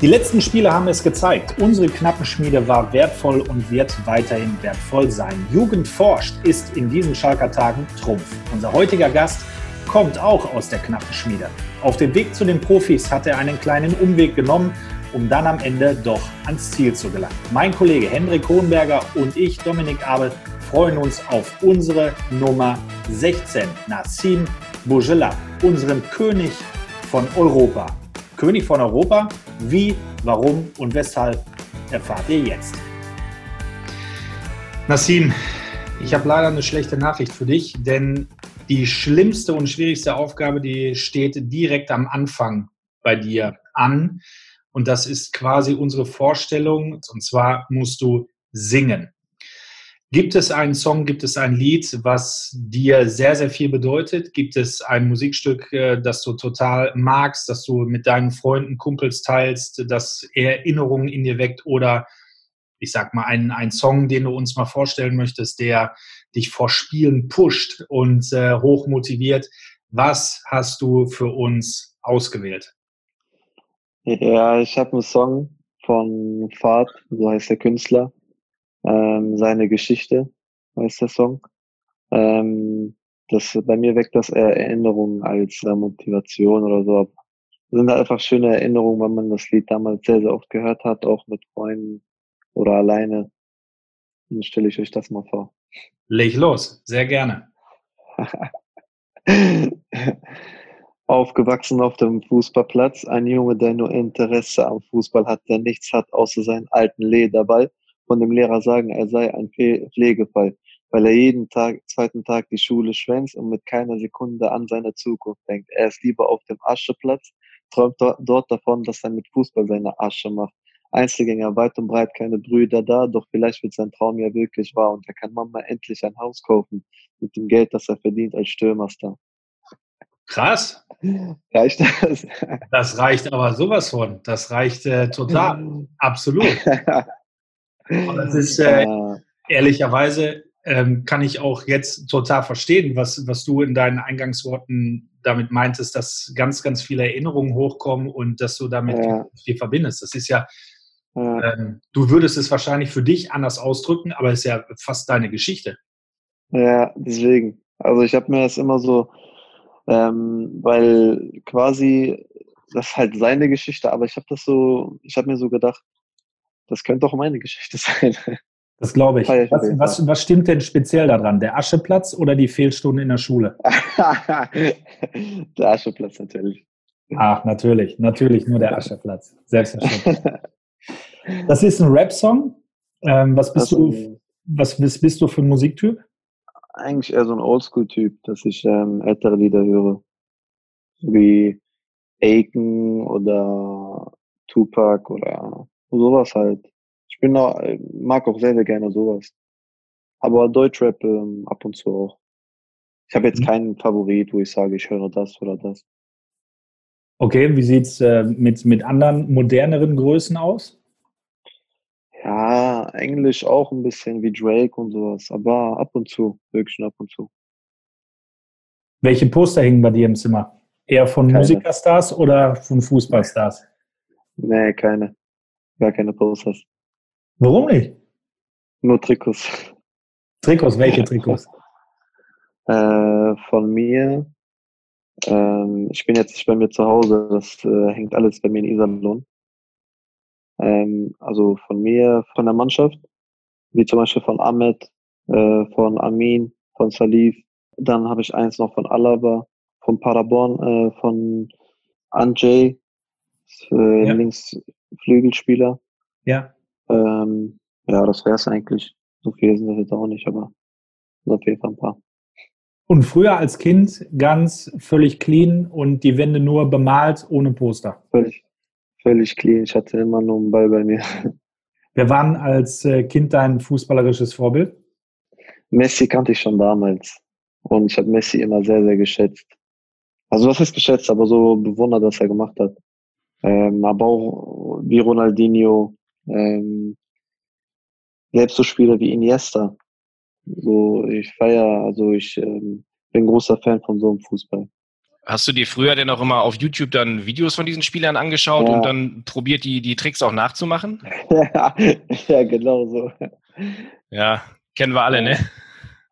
Die letzten Spiele haben es gezeigt. Unsere Knappenschmiede war wertvoll und wird weiterhin wertvoll sein. Jugend forscht ist in diesen Schalker Tagen Trumpf. Unser heutiger Gast kommt auch aus der Knappenschmiede. Auf dem Weg zu den Profis hat er einen kleinen Umweg genommen, um dann am Ende doch ans Ziel zu gelangen. Mein Kollege Hendrik Hohenberger und ich, Dominik Abel, freuen uns auf unsere Nummer 16, Nassim Bourgelat, unserem König von Europa. König von Europa. Wie, warum und weshalb erfahrt ihr jetzt. Nassim, ich habe leider eine schlechte Nachricht für dich, denn die schlimmste und schwierigste Aufgabe, die steht direkt am Anfang bei dir an. Und das ist quasi unsere Vorstellung. Und zwar musst du singen. Gibt es einen Song, gibt es ein Lied, was dir sehr, sehr viel bedeutet? Gibt es ein Musikstück, äh, das du total magst, das du mit deinen Freunden, Kumpels teilst, das Erinnerungen in dir weckt? Oder ich sag mal, einen, einen Song, den du uns mal vorstellen möchtest, der dich vor Spielen pusht und äh, hoch motiviert? Was hast du für uns ausgewählt? Ja, ich habe einen Song von Fahrt, so heißt der Künstler ähm, seine Geschichte, heißt der Song. Ähm, das, bei mir weckt das eher Erinnerungen als äh, Motivation oder so. Aber das sind halt einfach schöne Erinnerungen, weil man das Lied damals sehr, sehr oft gehört hat, auch mit Freunden oder alleine. Dann stelle ich euch das mal vor. Leg los, sehr gerne. Aufgewachsen auf dem Fußballplatz, ein Junge, der nur Interesse am Fußball hat, der nichts hat außer seinen alten Lederball von dem Lehrer sagen, er sei ein Pflegefall, weil er jeden Tag, zweiten Tag die Schule schwänzt und mit keiner Sekunde an seine Zukunft denkt. Er ist lieber auf dem Ascheplatz, träumt dort davon, dass er mit Fußball seine Asche macht. Einzelgänger, weit und breit keine Brüder da, doch vielleicht wird sein Traum ja wirklich wahr und er kann Mama endlich ein Haus kaufen mit dem Geld, das er verdient als Stürmerstar. Krass. Reicht das? Das reicht aber sowas von. Das reicht äh, total. Absolut. Aber das ist äh, ehrlicherweise ähm, kann ich auch jetzt total verstehen, was, was du in deinen Eingangsworten damit meintest, dass ganz, ganz viele Erinnerungen hochkommen und dass du damit ja. viel verbindest. Das ist ja, ja. Ähm, du würdest es wahrscheinlich für dich anders ausdrücken, aber es ist ja fast deine Geschichte. Ja, deswegen. Also ich habe mir das immer so, ähm, weil quasi das ist halt seine Geschichte, aber ich habe das so, ich habe mir so gedacht, das könnte auch meine Geschichte sein. Das glaube ich. Was, was, was, stimmt denn speziell daran? Der Ascheplatz oder die Fehlstunden in der Schule? der Ascheplatz natürlich. Ach, natürlich. Natürlich nur der Ascheplatz. Selbstverständlich. Das ist ein Rap-Song. Ähm, was, bist du, was bist, bist du für ein Musiktyp? Eigentlich eher so ein Oldschool-Typ, dass ich ähm, ältere Lieder höre. Wie Aiken oder Tupac oder Sowas halt. Ich bin auch, äh, mag auch sehr, sehr gerne sowas. Aber Deutschrap ähm, ab und zu auch. Ich habe jetzt mhm. keinen Favorit, wo ich sage, ich höre das oder das. Okay, wie sieht's äh, mit, mit anderen moderneren Größen aus? Ja, Englisch auch ein bisschen wie Drake und sowas, aber ab und zu, wirklich ab und zu. Welche Poster hängen bei dir im Zimmer? Eher von keine. Musikerstars oder von Fußballstars? Nee, keine. Gar keine Posters. Warum nicht? Nur Trikots. Trikots, welche Trikots? äh, von mir. Ähm, ich bin jetzt nicht bei mir zu Hause, das äh, hängt alles bei mir in Iserlohn. Ähm, also von mir, von der Mannschaft, wie zum Beispiel von Ahmed, äh, von Amin, von Salif. Dann habe ich eins noch von Alaba, von Paderborn, äh, von Anjay, äh, ja. Linksflügelspieler. Ja. Ähm, ja, das wäre es eigentlich. So viele sind das jetzt auch nicht, aber auf jeden Fall ein paar. Und früher als Kind ganz völlig clean und die Wände nur bemalt ohne Poster. Völlig, völlig clean. Ich hatte immer nur einen Ball bei mir. Wer war als äh, Kind dein fußballerisches Vorbild? Messi kannte ich schon damals. Und ich habe Messi immer sehr, sehr geschätzt. Also was ist geschätzt, aber so bewundert, was er gemacht hat. Ähm, aber auch wie Ronaldinho, ähm, selbst so Spieler wie Iniesta. So, ich feiere, also ich ähm, bin großer Fan von so einem Fußball. Hast du dir früher denn auch immer auf YouTube dann Videos von diesen Spielern angeschaut ja. und dann probiert, die, die Tricks auch nachzumachen? Ja, ja genau so. Ja, kennen wir alle, ne?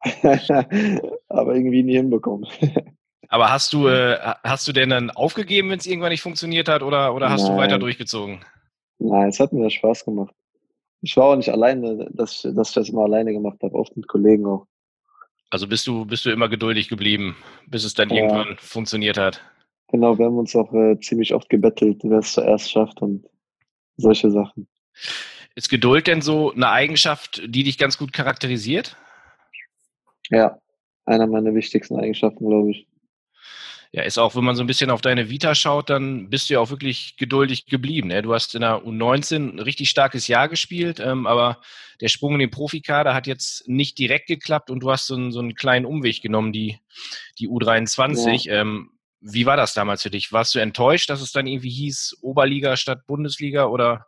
Aber irgendwie nie hinbekommen. Aber hast du, äh, hast du denn dann aufgegeben, wenn es irgendwann nicht funktioniert hat, oder, oder hast Nein. du weiter durchgezogen? Nein, es hat mir Spaß gemacht. Ich war auch nicht alleine, dass, dass ich das immer alleine gemacht habe, oft mit Kollegen auch. Also bist du, bist du immer geduldig geblieben, bis es dann ja. irgendwann funktioniert hat? Genau, wir haben uns auch äh, ziemlich oft gebettelt, wer es zuerst schafft und solche Sachen. Ist Geduld denn so eine Eigenschaft, die dich ganz gut charakterisiert? Ja, einer meiner wichtigsten Eigenschaften, glaube ich ja, ist auch, wenn man so ein bisschen auf deine Vita schaut, dann bist du ja auch wirklich geduldig geblieben. Ne? Du hast in der U19 ein richtig starkes Jahr gespielt, ähm, aber der Sprung in den Profikader hat jetzt nicht direkt geklappt und du hast so einen, so einen kleinen Umweg genommen, die, die U23. Ja. Ähm, wie war das damals für dich? Warst du enttäuscht, dass es dann irgendwie hieß Oberliga statt Bundesliga oder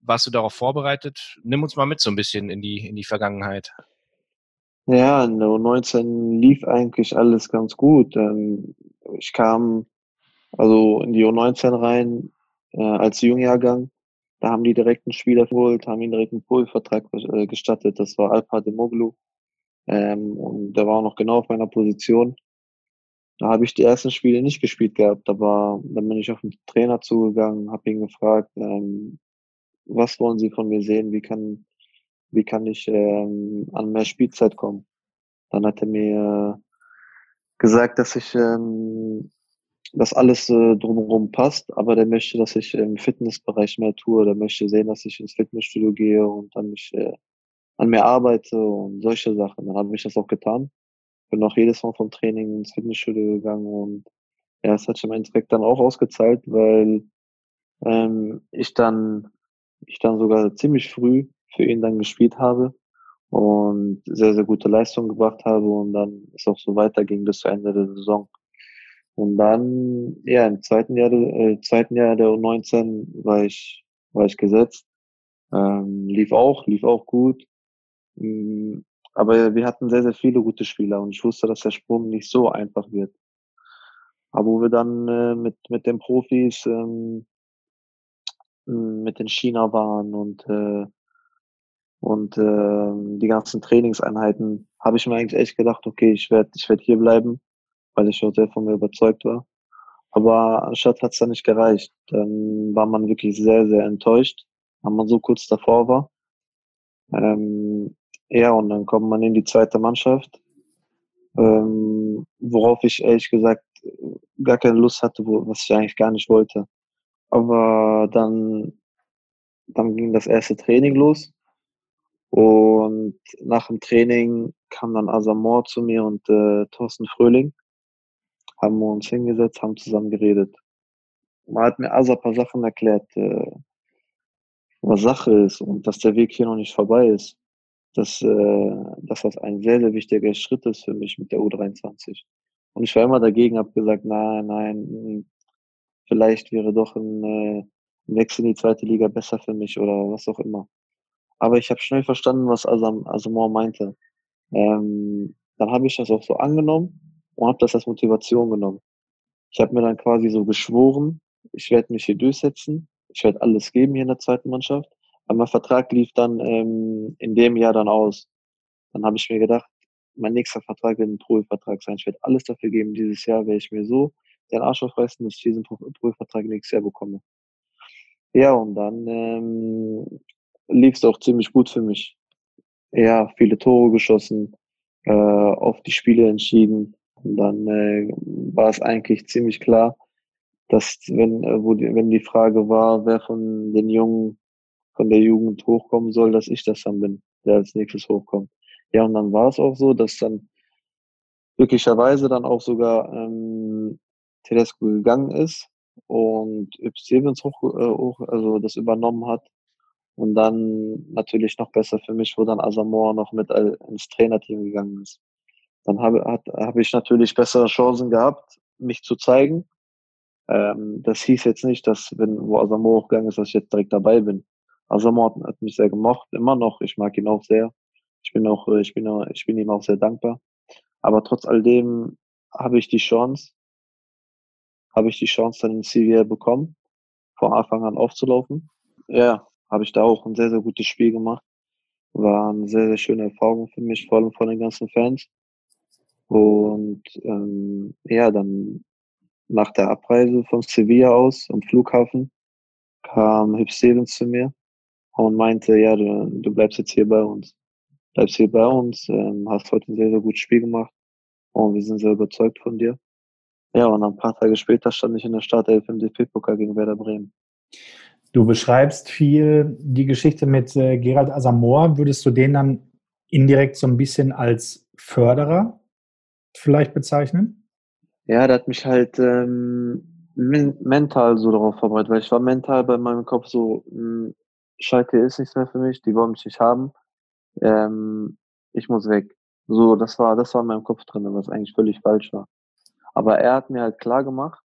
warst du darauf vorbereitet? Nimm uns mal mit so ein bisschen in die, in die Vergangenheit. Ja, in der U19 lief eigentlich alles ganz gut. Ähm, ich kam also in die U19 rein äh, als Jungjahrgang. Da haben die direkt einen Spieler geholt, haben ihn direkt einen Poolvertrag äh, gestattet. Das war Alpa Demoglu. Ähm, und der war auch noch genau auf meiner Position. Da habe ich die ersten Spiele nicht gespielt gehabt, aber dann bin ich auf den Trainer zugegangen, habe ihn gefragt, ähm, was wollen Sie von mir sehen, wie kann, wie kann ich ähm, an mehr Spielzeit kommen. Dann hat er mir gesagt, dass ich ähm, dass alles äh, drumherum passt, aber der möchte, dass ich im Fitnessbereich mehr tue, der möchte sehen, dass ich ins Fitnessstudio gehe und dann mich äh, an mir arbeite und solche Sachen. Dann habe ich das auch getan. Bin auch jedes Mal vom Training ins Fitnessstudio gegangen und ja, es hat sich im Endeffekt dann auch ausgezahlt, weil ähm, ich dann ich dann sogar ziemlich früh für ihn dann gespielt habe und sehr, sehr gute Leistung gebracht habe und dann es auch so weiterging bis zu Ende der Saison. Und dann, ja, im zweiten Jahr, äh, zweiten Jahr der U19 war ich, war ich gesetzt. Ähm, lief auch, lief auch gut. Ähm, aber wir hatten sehr, sehr viele gute Spieler und ich wusste, dass der Sprung nicht so einfach wird. Aber wo wir dann äh, mit, mit den Profis, ähm, mit den China waren und äh, und äh, die ganzen Trainingseinheiten habe ich mir eigentlich echt gedacht, okay, ich werde ich werd hier bleiben, weil ich schon sehr von mir überzeugt war. Aber anstatt hat es dann nicht gereicht. Dann war man wirklich sehr, sehr enttäuscht, wenn man so kurz davor war. Ähm, ja, und dann kommt man in die zweite Mannschaft, ähm, worauf ich ehrlich gesagt gar keine Lust hatte, wo, was ich eigentlich gar nicht wollte. Aber dann, dann ging das erste Training los und nach dem Training kam dann Asamor zu mir und äh, Thorsten Fröhling. Haben wir uns hingesetzt, haben zusammen geredet. Man hat mir Asa ein paar Sachen erklärt, äh, was Sache ist und dass der Weg hier noch nicht vorbei ist. Dass, äh, dass das ein sehr, sehr wichtiger Schritt ist für mich mit der U23. Und ich war immer dagegen, habe gesagt, nein, nein, vielleicht wäre doch ein, äh, ein Wechsel in die zweite Liga besser für mich oder was auch immer. Aber ich habe schnell verstanden, was Asam, Asamoah meinte. Ähm, dann habe ich das auch so angenommen und habe das als Motivation genommen. Ich habe mir dann quasi so geschworen, ich werde mich hier durchsetzen, ich werde alles geben hier in der zweiten Mannschaft. Aber mein Vertrag lief dann ähm, in dem Jahr dann aus. Dann habe ich mir gedacht, mein nächster Vertrag wird ein Pro-Vertrag sein. Ich werde alles dafür geben. Dieses Jahr werde ich mir so den Arsch aufreißen, dass ich diesen Pro-Vertrag nächstes Jahr bekomme. Ja, und dann ähm, lief es auch ziemlich gut für mich. Ja, viele Tore geschossen, äh, auf die Spiele entschieden. Und dann äh, war es eigentlich ziemlich klar, dass wenn, äh, wo die, wenn die Frage war, wer von den Jungen von der Jugend hochkommen soll, dass ich das dann bin, der als nächstes hochkommt. Ja, und dann war es auch so, dass dann glücklicherweise dann auch sogar ähm, Tedesco gegangen ist und Stevens hoch, äh, hoch, also das übernommen hat und dann natürlich noch besser für mich, wo dann Asamoah noch mit ins Trainerteam gegangen ist. Dann habe hab ich natürlich bessere Chancen gehabt, mich zu zeigen. Ähm, das hieß jetzt nicht, dass, wenn wo Asamoah hochgegangen ist, dass ich jetzt direkt dabei bin. Asamoah hat, hat mich sehr gemocht, immer noch. Ich mag ihn auch sehr. Ich bin auch, ich bin, ich bin ihm auch sehr dankbar. Aber trotz all dem habe ich die Chance, habe ich die Chance dann in Sevilla bekommen, von Anfang an aufzulaufen. Ja, habe ich da auch ein sehr, sehr gutes Spiel gemacht. War eine sehr, sehr schöne Erfahrung für mich, vor allem von den ganzen Fans. Und ähm, ja, dann nach der Abreise von Sevilla aus am Flughafen kam Hip Stevens zu mir und meinte, ja, du, du bleibst jetzt hier bei uns. Bleibst hier bei uns, ähm, hast heute ein sehr, sehr gutes Spiel gemacht und wir sind sehr überzeugt von dir. Ja, und ein paar Tage später stand ich in der Startelf im DFB-Pokal gegen Werder Bremen. Du beschreibst viel die Geschichte mit äh, Gerald Asamoah. Würdest du den dann indirekt so ein bisschen als Förderer vielleicht bezeichnen? Ja, der hat mich halt ähm, mental so darauf vorbereitet, weil ich war mental bei meinem Kopf so, mh, hm, Schalke ist nichts mehr für mich, die wollen mich nicht haben, ähm, ich muss weg. So, das war, das war in meinem Kopf drin, was eigentlich völlig falsch war. Aber er hat mir halt klar gemacht,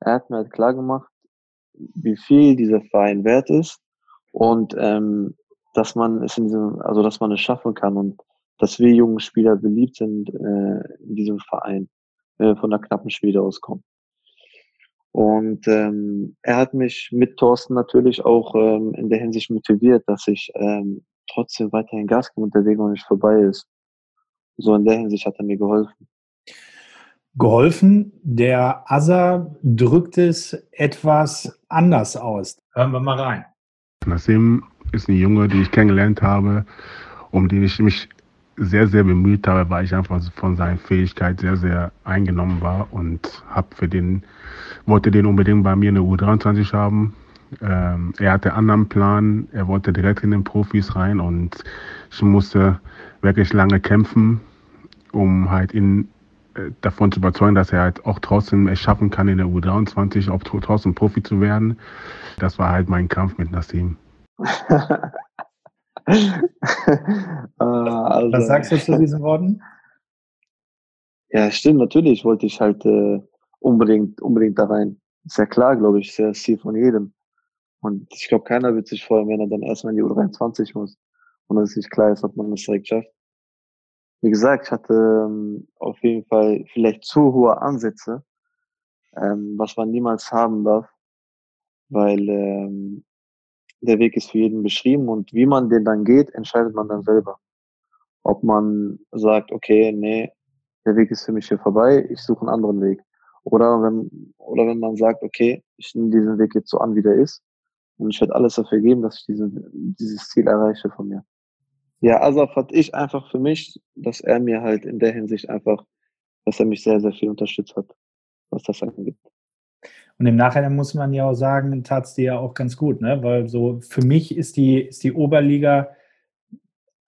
er hat mir halt klar gemacht, wie viel dieser Verein wert ist und ähm, dass man es in diesem, also dass man es schaffen kann und dass wir jungen Spieler beliebt sind äh, in diesem Verein, wenn wir von der knappen Schmiede auskommen. Und ähm, er hat mich mit Thorsten natürlich auch ähm, in der Hinsicht motiviert, dass ich ähm, trotzdem weiterhin Gas gebe und der Weg noch nicht vorbei ist. So in der Hinsicht hat er mir geholfen. Geholfen. Der Asa drückt es etwas anders aus. Hören wir mal rein. Nassim ist eine Junge, die ich kennengelernt habe, um die ich mich sehr, sehr bemüht habe, weil ich einfach von seiner Fähigkeit sehr, sehr eingenommen war und habe für den, wollte den unbedingt bei mir in der U23 haben. Ähm, er hatte einen anderen Plan, er wollte direkt in den Profis rein und ich musste wirklich lange kämpfen, um halt ihn davon zu überzeugen, dass er halt auch trotzdem es schaffen kann, in der U23 auch trotzdem Profi zu werden. Das war halt mein Kampf mit Nassim. Ah, also, Was sagst du zu diesen Worten? Ja, stimmt, natürlich wollte ich halt äh, unbedingt, unbedingt da rein. Ist ja klar, glaube ich, ist ja das Ziel von jedem. Und ich glaube, keiner wird sich freuen, wenn er dann erstmal in die U23 muss und es nicht klar ist, ob man das direkt schafft. Wie gesagt, ich hatte ähm, auf jeden Fall vielleicht zu hohe Ansätze, ähm, was man niemals haben darf, weil ähm, der Weg ist für jeden beschrieben und wie man den dann geht, entscheidet man dann selber. Ob man sagt, okay, nee, der Weg ist für mich hier vorbei, ich suche einen anderen Weg. Oder wenn, oder wenn man sagt, okay, ich nehme diesen Weg jetzt so an, wie der ist und ich werde alles dafür geben, dass ich diese, dieses Ziel erreiche von mir. Ja, Asaf hat ich einfach für mich, dass er mir halt in der Hinsicht einfach, dass er mich sehr, sehr viel unterstützt hat, was das angeht. Und im Nachhinein muss man ja auch sagen, tat es dir ja auch ganz gut, ne? Weil so für mich ist die, ist die Oberliga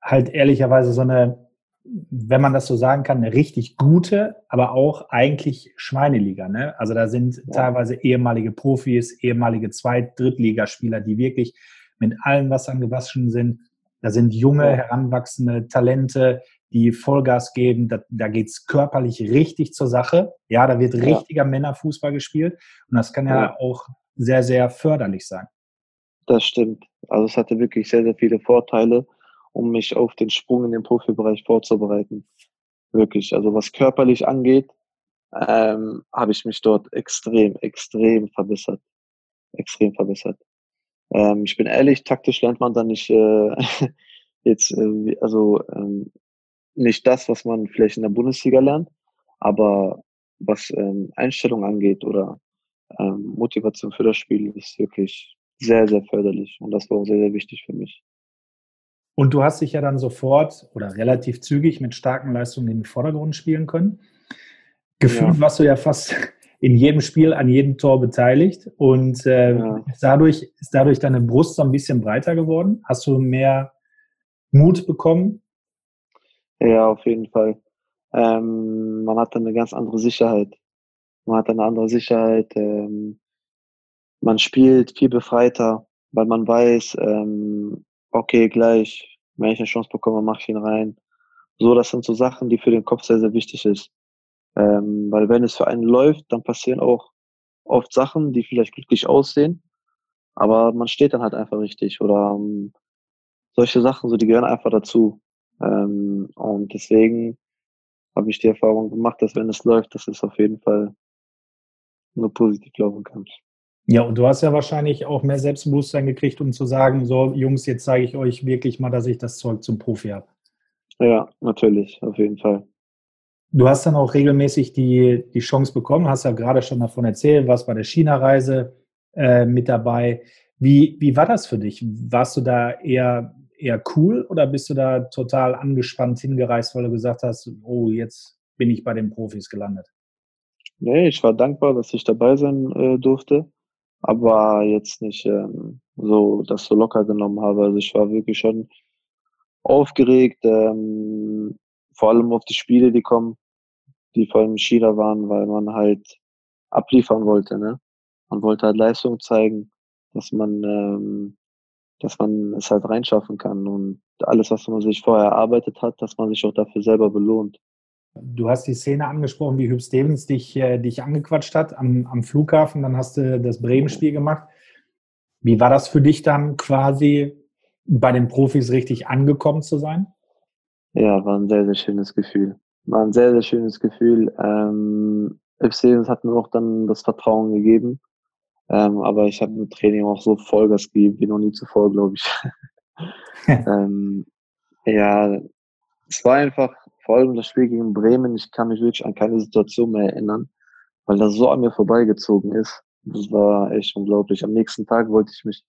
halt ehrlicherweise so eine, wenn man das so sagen kann, eine richtig gute, aber auch eigentlich Schweineliga. Ne? Also da sind ja. teilweise ehemalige Profis, ehemalige Zweit-, Drittligaspieler, die wirklich mit allen Wassern gewaschen sind. Da sind junge, heranwachsende Talente, die Vollgas geben. Da, da geht es körperlich richtig zur Sache. Ja, da wird richtiger ja. Männerfußball gespielt. Und das kann ja, ja auch sehr, sehr förderlich sein. Das stimmt. Also es hatte wirklich sehr, sehr viele Vorteile, um mich auf den Sprung in den Profibereich vorzubereiten. Wirklich. Also was körperlich angeht, ähm, habe ich mich dort extrem, extrem verbessert. Extrem verbessert. Ähm, ich bin ehrlich, taktisch lernt man da nicht äh, jetzt, äh, also ähm, nicht das, was man vielleicht in der Bundesliga lernt, aber was ähm, Einstellung angeht oder ähm, Motivation für das Spiel ist wirklich sehr, sehr förderlich und das war auch sehr, sehr wichtig für mich. Und du hast dich ja dann sofort oder relativ zügig mit starken Leistungen in den Vordergrund spielen können. Gefühlt ja. warst du ja fast in jedem Spiel an jedem Tor beteiligt und äh, ja. dadurch, ist dadurch deine Brust so ein bisschen breiter geworden? Hast du mehr Mut bekommen? Ja, auf jeden Fall. Ähm, man hat dann eine ganz andere Sicherheit. Man hat eine andere Sicherheit. Ähm, man spielt viel befreiter, weil man weiß, ähm, okay, gleich, wenn ich eine Chance bekomme, mache ich ihn rein. So, das sind so Sachen, die für den Kopf sehr, sehr wichtig ist. Ähm, weil wenn es für einen läuft, dann passieren auch oft Sachen, die vielleicht glücklich aussehen, aber man steht dann halt einfach richtig oder ähm, solche Sachen, so die gehören einfach dazu. Ähm, und deswegen habe ich die Erfahrung gemacht, dass wenn es läuft, das ist auf jeden Fall nur positiv laufen kann. Ja, und du hast ja wahrscheinlich auch mehr Selbstbewusstsein gekriegt, um zu sagen, so Jungs, jetzt zeige ich euch wirklich mal, dass ich das Zeug zum Profi habe. Ja, natürlich, auf jeden Fall. Du hast dann auch regelmäßig die, die Chance bekommen, hast ja gerade schon davon erzählt, warst bei der China-Reise äh, mit dabei. Wie, wie war das für dich? Warst du da eher, eher cool oder bist du da total angespannt hingereist, weil du gesagt hast, oh, jetzt bin ich bei den Profis gelandet? Nee, ich war dankbar, dass ich dabei sein äh, durfte, aber jetzt nicht ähm, so das so locker genommen habe. Also ich war wirklich schon aufgeregt, ähm, vor allem auf die Spiele, die kommen, die vor allem China waren, weil man halt abliefern wollte. Ne? Man wollte halt Leistung zeigen, dass man, ähm, dass man es halt reinschaffen kann und alles, was man sich vorher erarbeitet hat, dass man sich auch dafür selber belohnt. Du hast die Szene angesprochen, wie Hüb Stevens dich, äh, dich angequatscht hat am, am Flughafen. Dann hast du das Bremen-Spiel gemacht. Wie war das für dich dann quasi bei den Profis richtig angekommen zu sein? Ja, war ein sehr, sehr schönes Gefühl. War ein sehr, sehr schönes Gefühl. Ähm, Stevens hat mir auch dann das Vertrauen gegeben. Ähm, aber ich habe im Training auch so Vollgas gegeben wie noch nie zuvor, glaube ich. ähm, ja, es war einfach vor allem das Spiel gegen Bremen, ich kann mich wirklich an keine Situation mehr erinnern, weil das so an mir vorbeigezogen ist. Das war echt unglaublich. Am nächsten Tag wollte ich mich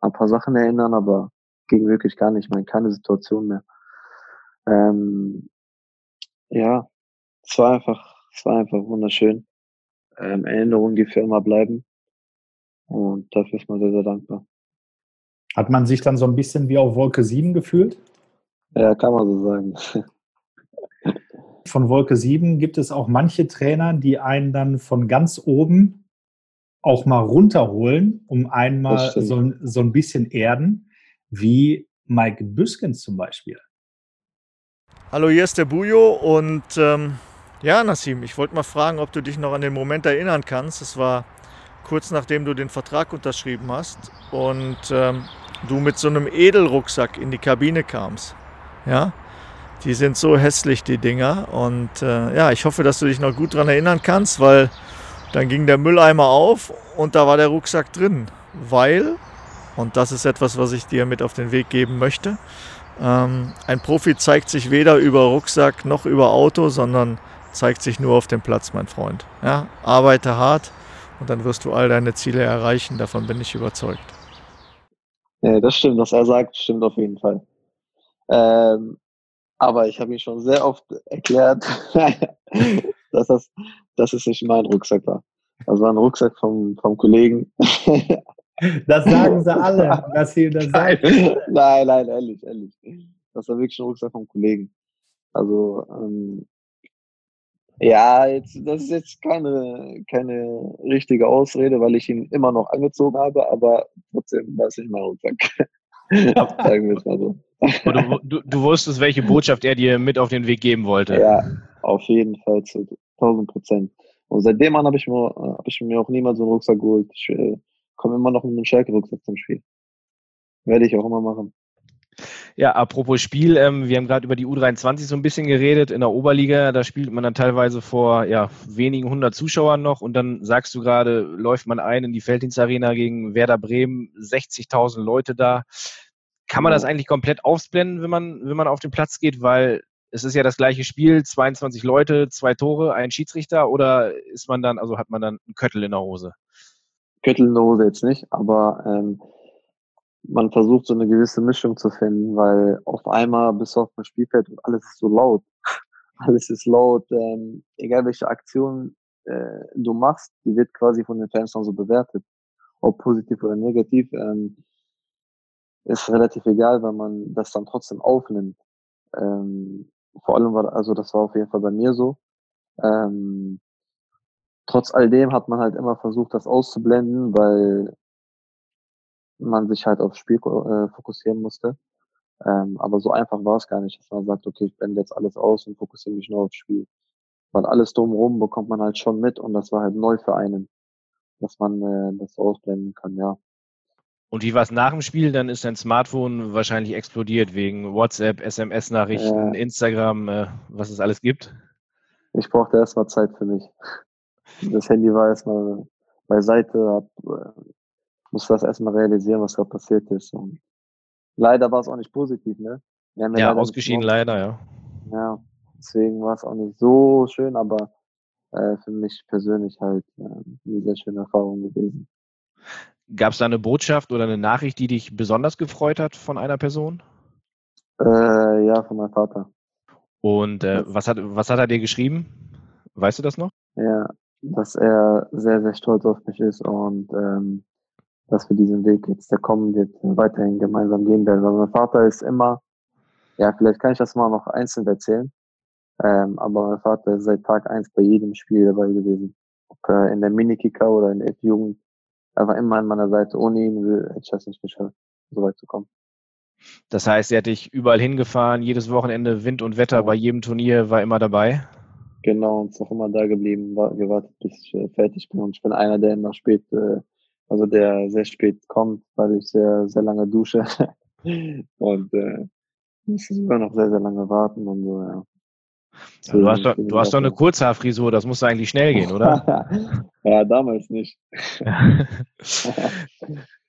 an ein paar Sachen erinnern, aber ging wirklich gar nicht mehr, in keine Situation mehr. Ähm, ja, es war einfach, es war einfach wunderschön. Ähm, Erinnerungen, die für immer bleiben. Und dafür ist man sehr, sehr dankbar. Hat man sich dann so ein bisschen wie auf Wolke 7 gefühlt? Ja, kann man so sagen. Von Wolke 7 gibt es auch manche Trainer, die einen dann von ganz oben auch mal runterholen, um einmal so, so ein bisschen erden, wie Mike Büskens zum Beispiel. Hallo, hier ist der Bujo und ähm, ja, Nassim, ich wollte mal fragen, ob du dich noch an den Moment erinnern kannst. Es war kurz nachdem du den Vertrag unterschrieben hast und ähm, du mit so einem Edelrucksack in die Kabine kamst. Ja, die sind so hässlich, die Dinger. Und äh, ja, ich hoffe, dass du dich noch gut daran erinnern kannst, weil dann ging der Mülleimer auf und da war der Rucksack drin. Weil, und das ist etwas, was ich dir mit auf den Weg geben möchte, ein Profi zeigt sich weder über Rucksack noch über Auto, sondern zeigt sich nur auf dem Platz, mein Freund. Ja, arbeite hart und dann wirst du all deine Ziele erreichen. Davon bin ich überzeugt. Ja, das stimmt, was er sagt, stimmt auf jeden Fall. Ähm, aber ich habe ihm schon sehr oft erklärt, dass, das, dass es nicht mein Rucksack war. Das war ein Rucksack vom, vom Kollegen. Das sagen sie alle, dass sie das sagen. Nein, nein, ehrlich, ehrlich. Das war wirklich ein Rucksack vom Kollegen. Also, ähm, ja, jetzt, das ist jetzt keine, keine richtige Ausrede, weil ich ihn immer noch angezogen habe, aber trotzdem war es nicht mein Rucksack. Sagen wir es mal so. Du, du, du, wusstest, welche Botschaft er dir mit auf den Weg geben wollte. Ja, auf jeden Fall zu 1000 Prozent. Und seitdem an habe ich, mir, hab ich mir auch niemals so einen Rucksack geholt. Ich äh, komme immer noch mit einem Schalke-Rucksack zum Spiel. Werde ich auch immer machen. Ja, apropos Spiel, ähm, wir haben gerade über die U23 so ein bisschen geredet. In der Oberliga, da spielt man dann teilweise vor ja, wenigen hundert Zuschauern noch und dann sagst du gerade, läuft man ein in die Felddienstarena gegen Werder Bremen, 60.000 Leute da. Kann man das eigentlich komplett ausblenden, wenn man, wenn man auf den Platz geht? Weil es ist ja das gleiche Spiel, 22 Leute, zwei Tore, ein Schiedsrichter oder ist man dann, also hat man dann einen Köttel in der Hose? Hose jetzt nicht, aber ähm, man versucht so eine gewisse Mischung zu finden, weil auf einmal bist du auf dem Spielfeld und alles ist so laut. alles ist laut, ähm, egal welche Aktion äh, du machst, die wird quasi von den Fans dann so bewertet. Ob positiv oder negativ. Ähm, ist relativ egal, weil man das dann trotzdem aufnimmt. Ähm, vor allem war, also das war auf jeden Fall bei mir so. Ähm, trotz all dem hat man halt immer versucht, das auszublenden, weil man sich halt aufs Spiel äh, fokussieren musste. Ähm, aber so einfach war es gar nicht, dass man sagt, okay, ich blende jetzt alles aus und fokussiere mich nur aufs Spiel. Weil alles drumherum bekommt man halt schon mit und das war halt neu für einen, dass man äh, das ausblenden kann, ja. Und wie war es nach dem Spiel? Dann ist dein Smartphone wahrscheinlich explodiert wegen WhatsApp, SMS-Nachrichten, äh, Instagram, was es alles gibt. Ich brauchte erstmal Zeit für mich. Das Handy war erstmal beiseite, hab, äh, musste das erstmal realisieren, was da passiert ist. Und leider war es auch nicht positiv, ne? ja, ausgeschieden leider, ja. Ja, deswegen war es auch nicht so schön, aber äh, für mich persönlich halt äh, eine sehr schöne Erfahrung gewesen. Gab es da eine Botschaft oder eine Nachricht, die dich besonders gefreut hat von einer Person? Äh, ja, von meinem Vater. Und äh, was, hat, was hat er dir geschrieben? Weißt du das noch? Ja, dass er sehr, sehr stolz auf mich ist und ähm, dass wir diesen Weg jetzt, der kommen wird, weiterhin gemeinsam gehen werden. Weil mein Vater ist immer, ja, vielleicht kann ich das mal noch einzeln erzählen, ähm, aber mein Vater ist seit Tag eins bei jedem Spiel dabei gewesen. Ob äh, in der Minikicker oder in der F-Jugend. Er war immer an meiner Seite. Ohne ihn hätte ich das nicht geschafft, so weit zu kommen. Das heißt, er hat dich überall hingefahren, jedes Wochenende Wind und Wetter, bei jedem Turnier war immer dabei? Genau, und ist auch immer da geblieben, war, gewartet, bis ich äh, fertig bin. Und ich bin einer, der immer spät, äh, also der sehr spät kommt, weil ich sehr, sehr lange dusche. und äh, muss sogar noch sehr, sehr lange warten und so, ja. Ja, du hast, doch, du hast doch eine Kurzhaarfrisur, das muss eigentlich schnell gehen, oder? ja, damals nicht.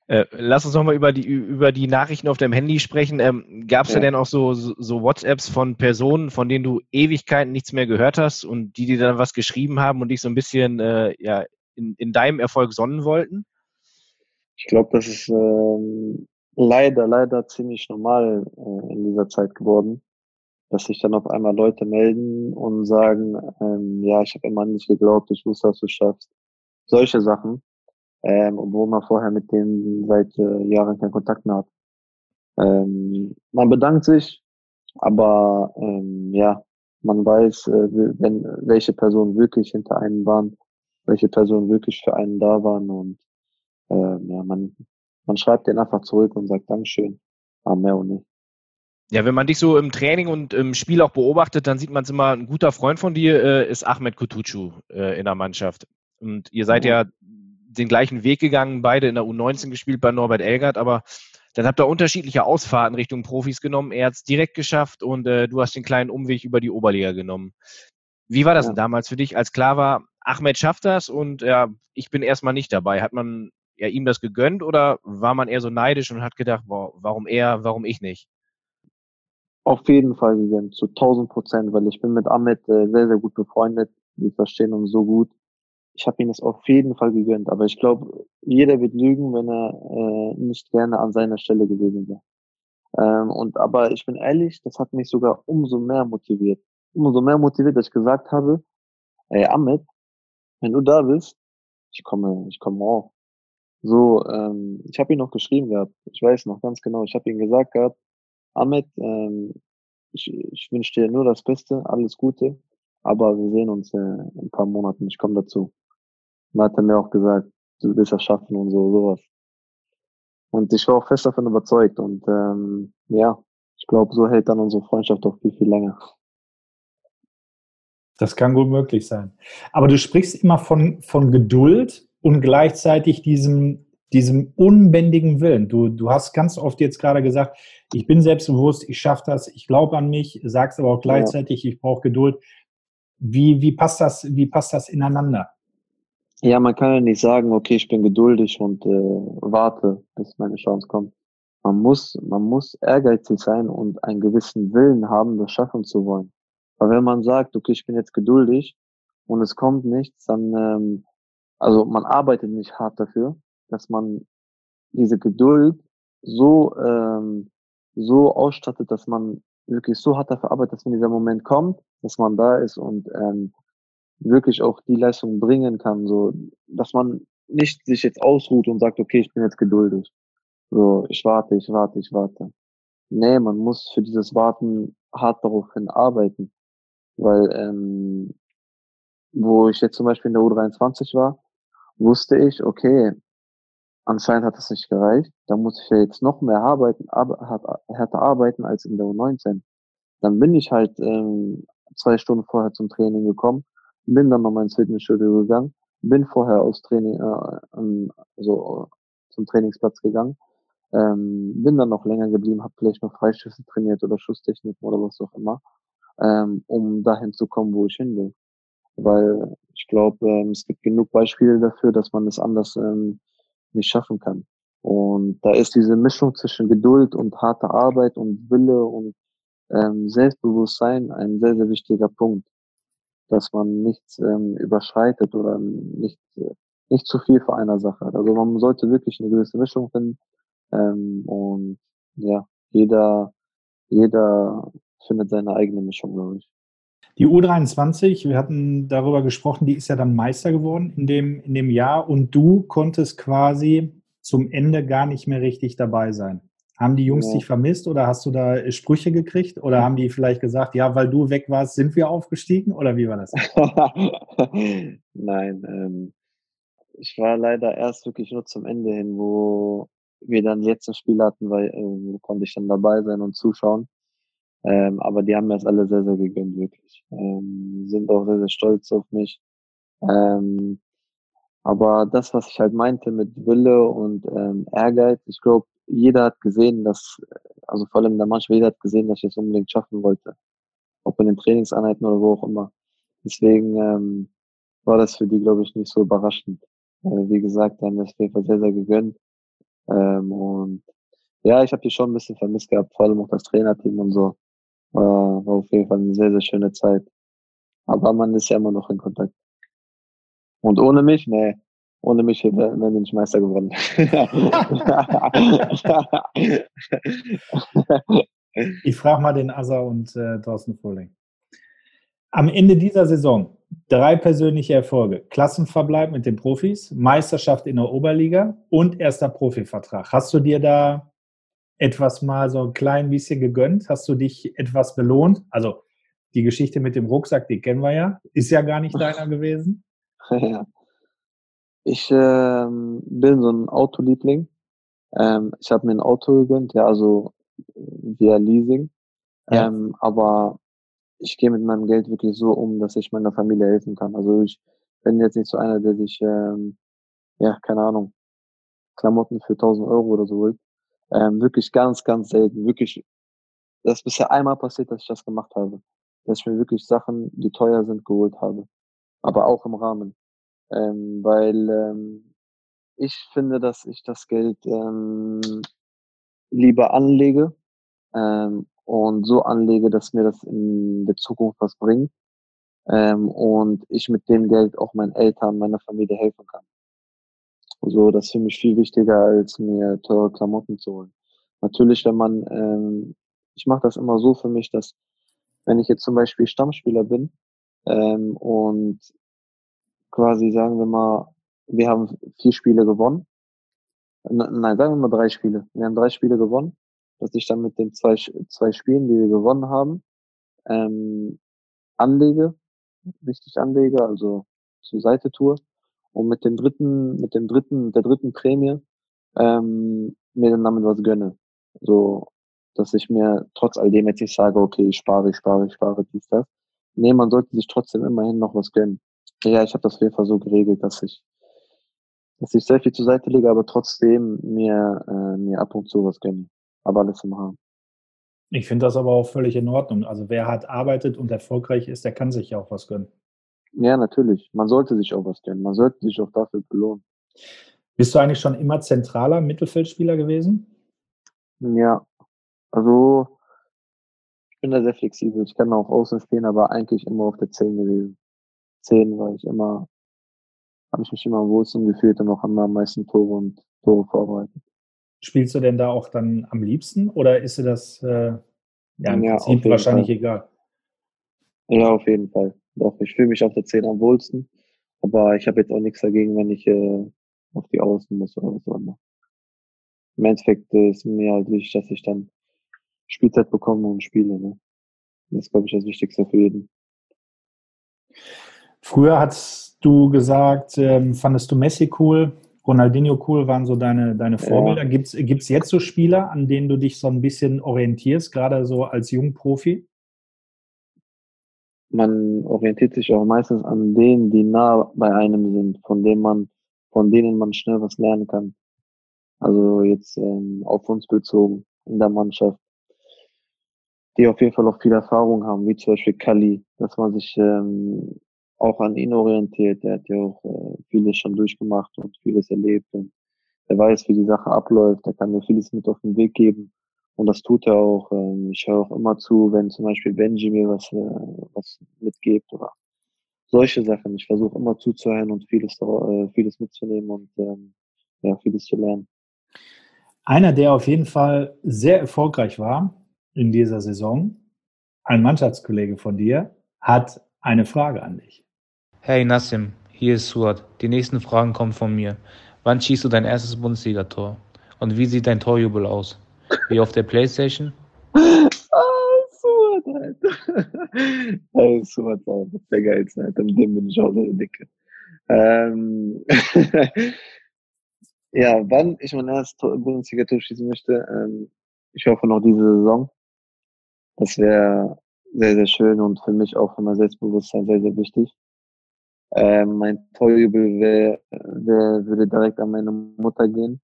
Äh, lass uns noch mal über die, über die Nachrichten auf deinem Handy sprechen. Ähm, Gab es ja. denn auch so, so, so, WhatsApps von Personen, von denen du Ewigkeiten nichts mehr gehört hast und die dir dann was geschrieben haben und dich so ein bisschen äh, ja, in, in deinem Erfolg sonnen wollten? Ich glaube, das ist ähm, leider, leider ziemlich normal äh, in dieser Zeit geworden, dass sich dann auf einmal Leute melden und sagen, ähm, ja, ich habe immer nicht geglaubt, ich wusste, dass du schaffst. Solche Sachen ähm, obwohl man vorher mit denen seit äh, Jahren keinen Kontakt mehr hat. Ähm, man bedankt sich, aber ähm, ja, man weiß, äh, wenn, welche Personen wirklich hinter einem waren, welche Personen wirklich für einen da waren und ähm, ja, man, man schreibt denen einfach zurück und sagt Dankeschön, aber mehr und nicht. Ja, wenn man dich so im Training und im Spiel auch beobachtet, dann sieht man es immer, ein guter Freund von dir äh, ist Ahmed Kutucu äh, in der Mannschaft. Und ihr seid ja den gleichen Weg gegangen, beide in der U19 gespielt bei Norbert Elgert, aber dann habt ihr unterschiedliche Ausfahrten Richtung Profis genommen. Er hat es direkt geschafft und äh, du hast den kleinen Umweg über die Oberliga genommen. Wie war das ja. denn damals für dich, als klar war, Ahmed schafft das und ja, ich bin erstmal nicht dabei? Hat man ja, ihm das gegönnt oder war man eher so neidisch und hat gedacht, boah, warum er, warum ich nicht? Auf jeden Fall gegönnt, zu 1000 Prozent, weil ich bin mit Ahmed äh, sehr, sehr gut befreundet. Wir verstehen uns so gut ich habe ihm das auf jeden Fall gegönnt. Aber ich glaube, jeder wird lügen, wenn er äh, nicht gerne an seiner Stelle gewesen wäre. Ähm, und aber ich bin ehrlich, das hat mich sogar umso mehr motiviert. Umso mehr motiviert, dass ich gesagt habe, ey Ahmed, wenn du da bist, ich komme, ich komme auch. So, ähm, ich habe ihn noch geschrieben gehabt. Ich weiß noch ganz genau. Ich habe ihm gesagt gehabt, Ahmed, ähm, ich, ich wünsche dir nur das Beste, alles Gute, aber wir sehen uns äh, in ein paar Monaten. Ich komme dazu. Und hat er mir auch gesagt, du willst das schaffen und so, sowas. Und ich war auch fest davon überzeugt. Und ähm, ja, ich glaube, so hält dann unsere Freundschaft auch viel, viel länger. Das kann gut möglich sein. Aber du sprichst immer von, von Geduld und gleichzeitig diesem, diesem unbändigen Willen. Du, du hast ganz oft jetzt gerade gesagt, ich bin selbstbewusst, ich schaffe das, ich glaube an mich, sagst aber auch gleichzeitig, ja. ich brauche Geduld. Wie, wie, passt das, wie passt das ineinander? Ja, man kann ja nicht sagen, okay, ich bin geduldig und äh, warte, bis meine Chance kommt. Man muss, man muss ehrgeizig sein und einen gewissen Willen haben, das schaffen zu wollen. Weil wenn man sagt, okay, ich bin jetzt geduldig und es kommt nichts, dann, ähm, also man arbeitet nicht hart dafür, dass man diese Geduld so, ähm, so ausstattet, dass man wirklich so hart dafür arbeitet, dass wenn dieser Moment kommt, dass man da ist und ähm, wirklich auch die Leistung bringen kann, so, dass man nicht sich jetzt ausruht und sagt, okay, ich bin jetzt geduldig. So, ich warte, ich warte, ich warte. Nee, man muss für dieses Warten hart darauf hin arbeiten. Weil, ähm, wo ich jetzt zum Beispiel in der U23 war, wusste ich, okay, anscheinend hat das nicht gereicht. Da muss ich ja jetzt noch mehr arbeiten, ar härter arbeiten als in der U19. Dann bin ich halt ähm, zwei Stunden vorher zum Training gekommen, bin dann nochmal ins Fitnessstudio gegangen, bin vorher aus Training, äh, also zum Trainingsplatz gegangen, ähm, bin dann noch länger geblieben, habe vielleicht noch Freischüsse trainiert oder Schusstechniken oder was auch immer, ähm, um dahin zu kommen, wo ich hin will. weil ich glaube, ähm, es gibt genug Beispiele dafür, dass man es anders ähm, nicht schaffen kann. Und da ist diese Mischung zwischen Geduld und harter Arbeit und Wille und ähm, Selbstbewusstsein ein sehr, sehr wichtiger Punkt, dass man nichts ähm, überschreitet oder nicht, nicht zu viel für einer Sache hat. Also man sollte wirklich eine gewisse Mischung finden ähm, und ja, jeder, jeder findet seine eigene Mischung, glaube ich. Die U23, wir hatten darüber gesprochen, die ist ja dann Meister geworden in dem, in dem Jahr und du konntest quasi zum Ende gar nicht mehr richtig dabei sein. Haben die Jungs ja. dich vermisst oder hast du da Sprüche gekriegt oder haben die vielleicht gesagt, ja, weil du weg warst, sind wir aufgestiegen oder wie war das? Nein, ähm, ich war leider erst wirklich nur zum Ende hin, wo wir dann jetzt ein Spiel hatten, weil äh, konnte ich dann dabei sein und zuschauen. Ähm, aber die haben mir das alle sehr, sehr gegönnt, wirklich. Ähm, sind auch sehr, sehr stolz auf mich. Ähm, aber das, was ich halt meinte mit Wille und ähm, Ehrgeiz, ich glaube, jeder hat gesehen, dass, also vor allem in der Mannschaft, jeder hat gesehen, dass ich es unbedingt schaffen wollte. Ob in den Trainingseinheiten oder wo auch immer. Deswegen ähm, war das für die, glaube ich, nicht so überraschend. Äh, wie gesagt, haben wir es auf jeden Fall sehr, sehr gegönnt. Ähm, und ja, ich habe die schon ein bisschen vermisst gehabt, vor allem auch das Trainerteam und so. War, war auf jeden Fall eine sehr, sehr schöne Zeit. Aber man ist ja immer noch in Kontakt. Und ohne mich, nee, ohne mich wären wir nicht Meister geworden. ich frage mal den Asa und äh, Thorsten Fohling. Am Ende dieser Saison drei persönliche Erfolge. Klassenverbleib mit den Profis, Meisterschaft in der Oberliga und erster Profivertrag. Hast du dir da etwas mal so ein klein bisschen gegönnt? Hast du dich etwas belohnt? Also die Geschichte mit dem Rucksack, die kennen wir ja. Ist ja gar nicht deiner gewesen. Ja. Ich ähm, bin so ein Autoliebling. Ähm, ich habe mir ein Auto gegönnt, ja, also via Leasing. Ja. Ähm, aber ich gehe mit meinem Geld wirklich so um, dass ich meiner Familie helfen kann. Also ich bin jetzt nicht so einer, der sich, ähm, ja, keine Ahnung, Klamotten für 1000 Euro oder so holt. Ähm, wirklich ganz, ganz selten. Wirklich, das ist bisher einmal passiert, dass ich das gemacht habe. Dass ich mir wirklich Sachen, die teuer sind, geholt habe. Aber auch im Rahmen. Ähm, weil ähm, ich finde, dass ich das Geld ähm, lieber anlege ähm, und so anlege, dass mir das in der Zukunft was bringt ähm, und ich mit dem Geld auch meinen Eltern, meiner Familie helfen kann. So, das ist für mich viel wichtiger, als mir teure Klamotten zu holen. Natürlich, wenn man, ähm, ich mache das immer so für mich, dass wenn ich jetzt zum Beispiel Stammspieler bin ähm, und quasi, sagen wir mal, wir haben vier Spiele gewonnen. Nein, sagen wir mal drei Spiele. Wir haben drei Spiele gewonnen, dass ich dann mit den zwei, zwei Spielen, die wir gewonnen haben, ähm, anlege, richtig anlege, also zur Seite tue und mit dem dritten, mit dem dritten, der dritten Prämie ähm, mir dann damit was gönne. So, dass ich mir trotz all dem jetzt nicht sage, okay, ich spare, ich spare, ich spare, dies, das. Nee, man sollte sich trotzdem immerhin noch was gönnen. Ja, ich habe das auf jeden Fall so geregelt, dass ich, dass ich sehr viel zur Seite lege, aber trotzdem mir, äh, mir ab und zu was gönne. Aber alles im Rahmen. Ich finde das aber auch völlig in Ordnung. Also wer hart arbeitet und erfolgreich ist, der kann sich ja auch was gönnen. Ja, natürlich. Man sollte sich auch was gönnen. Man sollte sich auch dafür belohnen. Bist du eigentlich schon immer zentraler Mittelfeldspieler gewesen? Ja, also ich bin da sehr flexibel. Ich kann auch außen spielen, aber eigentlich immer auf der 10 gewesen. 10 war ich immer, habe ich mich immer am wohlsten gefühlt und auch immer am meisten Tore und Tore vorbereitet. Spielst du denn da auch dann am liebsten oder ist dir das äh, ja, im ja, Prinzip wahrscheinlich Fall. egal? Ja, auf jeden Fall. Doch, ich fühle mich auf der 10 am wohlsten. Aber ich habe jetzt auch nichts dagegen, wenn ich äh, auf die Außen muss oder was auch immer. Im Endeffekt äh, ist mir halt wichtig, dass ich dann Spielzeit bekomme und spiele. Ne? Das ist, glaube ich, das Wichtigste für jeden. Früher hast du gesagt, ähm, fandest du Messi cool, Ronaldinho cool, waren so deine, deine Vorbilder. Ja. Gibt es jetzt so Spieler, an denen du dich so ein bisschen orientierst, gerade so als Jungprofi? man orientiert sich auch meistens an denen, die nah bei einem sind, von denen man, von denen man schnell was lernen kann. Also jetzt ähm, auf uns bezogen in der Mannschaft, die auf jeden Fall auch viel Erfahrung haben, wie zum Beispiel Kali, dass man sich ähm, auch an ihn orientiert. Der hat ja auch äh, vieles schon durchgemacht und vieles erlebt und er weiß, wie die Sache abläuft. Er kann mir vieles mit auf den Weg geben und das tut er auch. Ähm, ich höre auch immer zu, wenn zum Beispiel Benji mir was, äh, was mitgibt oder solche Sachen. Ich versuche immer zuzuhören und vieles, äh, vieles mitzunehmen und ähm, ja, vieles zu lernen. Einer, der auf jeden Fall sehr erfolgreich war in dieser Saison, ein Mannschaftskollege von dir, hat eine Frage an dich. Hey Nassim, hier ist Suat. Die nächsten Fragen kommen von mir. Wann schießt du dein erstes Bundesligator? Und wie sieht dein Torjubel aus? Wie auf der Playstation? ah, Suat, Alter. hey, Suat, ist der geilste, Alter. Mit dem bin ich auch so dicke. Ähm ja, wann ich mein erstes Bundesliga-Tor schießen möchte, ähm, ich hoffe noch diese Saison. Das wäre sehr, sehr schön und für mich auch für mein Selbstbewusstsein sehr, sehr wichtig. Ähm, mein Torjubel wär, wär, würde direkt an meine Mutter gehen.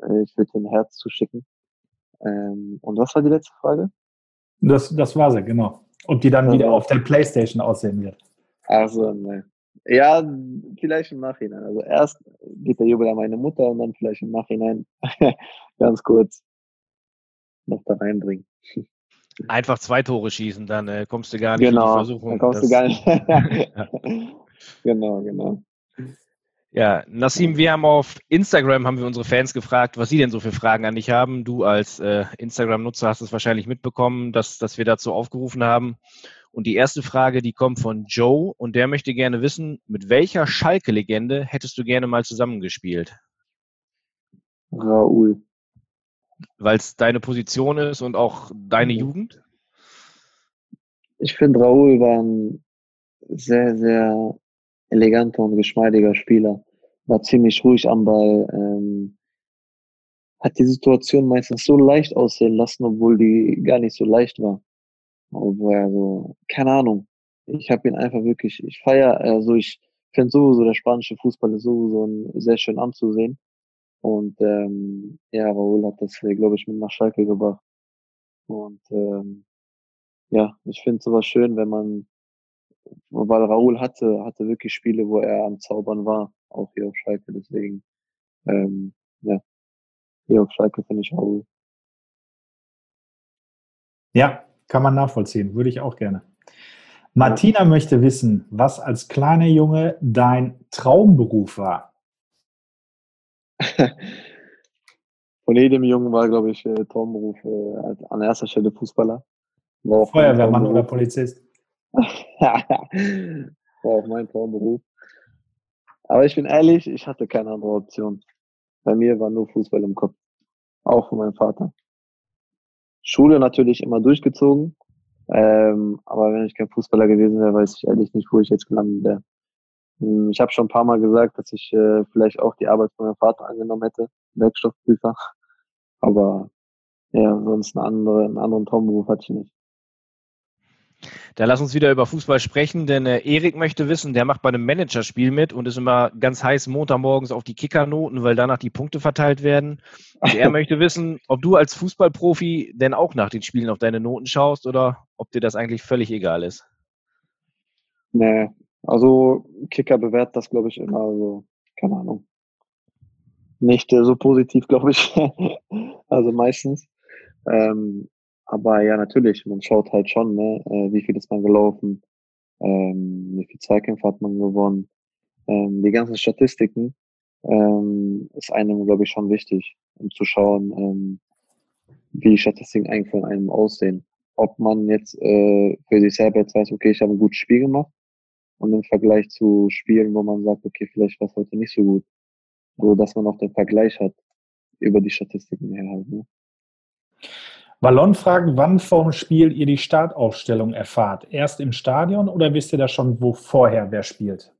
Äh, ich würde ein Herz zuschicken. Ähm, und was war die letzte Frage? Das, das war sie, genau. Und die dann wieder auf der Playstation aussehen wird. Also, ne. Ja, vielleicht im Nachhinein. Also erst geht der Jubel an meine Mutter und dann vielleicht im Nachhinein ganz kurz noch da reinbringen. Einfach zwei Tore schießen, dann äh, kommst du gar nicht genau, in die Versuchung. Dann kommst das, du gar nicht. ja. Genau, genau. Ja, Nassim, wir haben auf Instagram haben wir unsere Fans gefragt, was sie denn so für Fragen an dich haben. Du als äh, Instagram-Nutzer hast es wahrscheinlich mitbekommen, dass, dass wir dazu aufgerufen haben. Und die erste Frage, die kommt von Joe und der möchte gerne wissen, mit welcher Schalke-Legende hättest du gerne mal zusammengespielt? Raoul. Weil es deine Position ist und auch deine Mhm. Jugend? Ich finde, Raoul war ein sehr, sehr eleganter und geschmeidiger Spieler. War ziemlich ruhig am Ball. Ähm, hat die Situation meistens so leicht aussehen lassen, obwohl die gar nicht so leicht war. Obwohl er so, keine Ahnung. Ich habe ihn einfach wirklich, ich feiere, also ich finde sowieso, der spanische Fußball ist sowieso sehr schön anzusehen. Und ähm, ja, Raoul hat das, glaube ich, mit nach Schalke gebracht. Und ähm, ja, ich finde sowas schön, wenn man, weil Raoul hatte, hatte wirklich Spiele, wo er am Zaubern war, auch hier auf Schalke. Deswegen, ähm, ja, hier auf Schalke finde ich Raoul. Ja, kann man nachvollziehen. Würde ich auch gerne. Martina möchte wissen, was als kleiner Junge dein Traumberuf war. Von jedem Jungen war, glaube ich, äh, Traumberuf äh, an erster Stelle Fußballer. Feuerwehrmann oder. Polizist. war auch mein Traumberuf. Aber ich bin ehrlich, ich hatte keine andere Option. Bei mir war nur Fußball im Kopf. Auch von meinem Vater. Schule natürlich immer durchgezogen. Ähm, aber wenn ich kein Fußballer gewesen wäre, weiß ich ehrlich nicht, wo ich jetzt gelandet wäre. Hm, Ich habe schon ein paar Mal gesagt, dass ich äh, vielleicht auch die Arbeit von meinem Vater angenommen hätte, Werkstoffprüfer. Aber ja, sonst einen anderen, einen anderen Traumberuf hatte ich nicht. Da lass uns wieder über Fußball sprechen, denn äh, Erik möchte wissen, der macht bei einem Managerspiel mit und ist immer ganz heiß Montagmorgens auf die Kickernoten, weil danach die Punkte verteilt werden. Und er möchte wissen, ob du als Fußballprofi denn auch nach den Spielen auf deine Noten schaust oder ob dir das eigentlich völlig egal ist. Nee, also Kicker bewertet das, glaube ich, immer so, keine Ahnung. Nicht äh, so positiv, glaube ich. also meistens. Ähm, aber ja, natürlich, man schaut halt schon, ne, äh, wie viel ist man gelaufen, ähm, wie viel Zweikämpfe hat man gewonnen. Ähm, die ganzen Statistiken ähm, ist einem, glaube ich, schon wichtig, um zu schauen, ähm, wie die Statistiken eigentlich von einem aussehen. Ob man jetzt äh, für sich selber jetzt weiß, okay, ich habe ein gutes Spiel gemacht und im Vergleich zu Spielen, wo man sagt, okay, vielleicht war es heute nicht so gut, so dass man auch den Vergleich hat über die Statistiken her halt. Ne? Ballon fragt, wann vor Spiel ihr die Startaufstellung erfahrt. Erst im Stadion oder wisst ihr da schon, wo vorher wer spielt?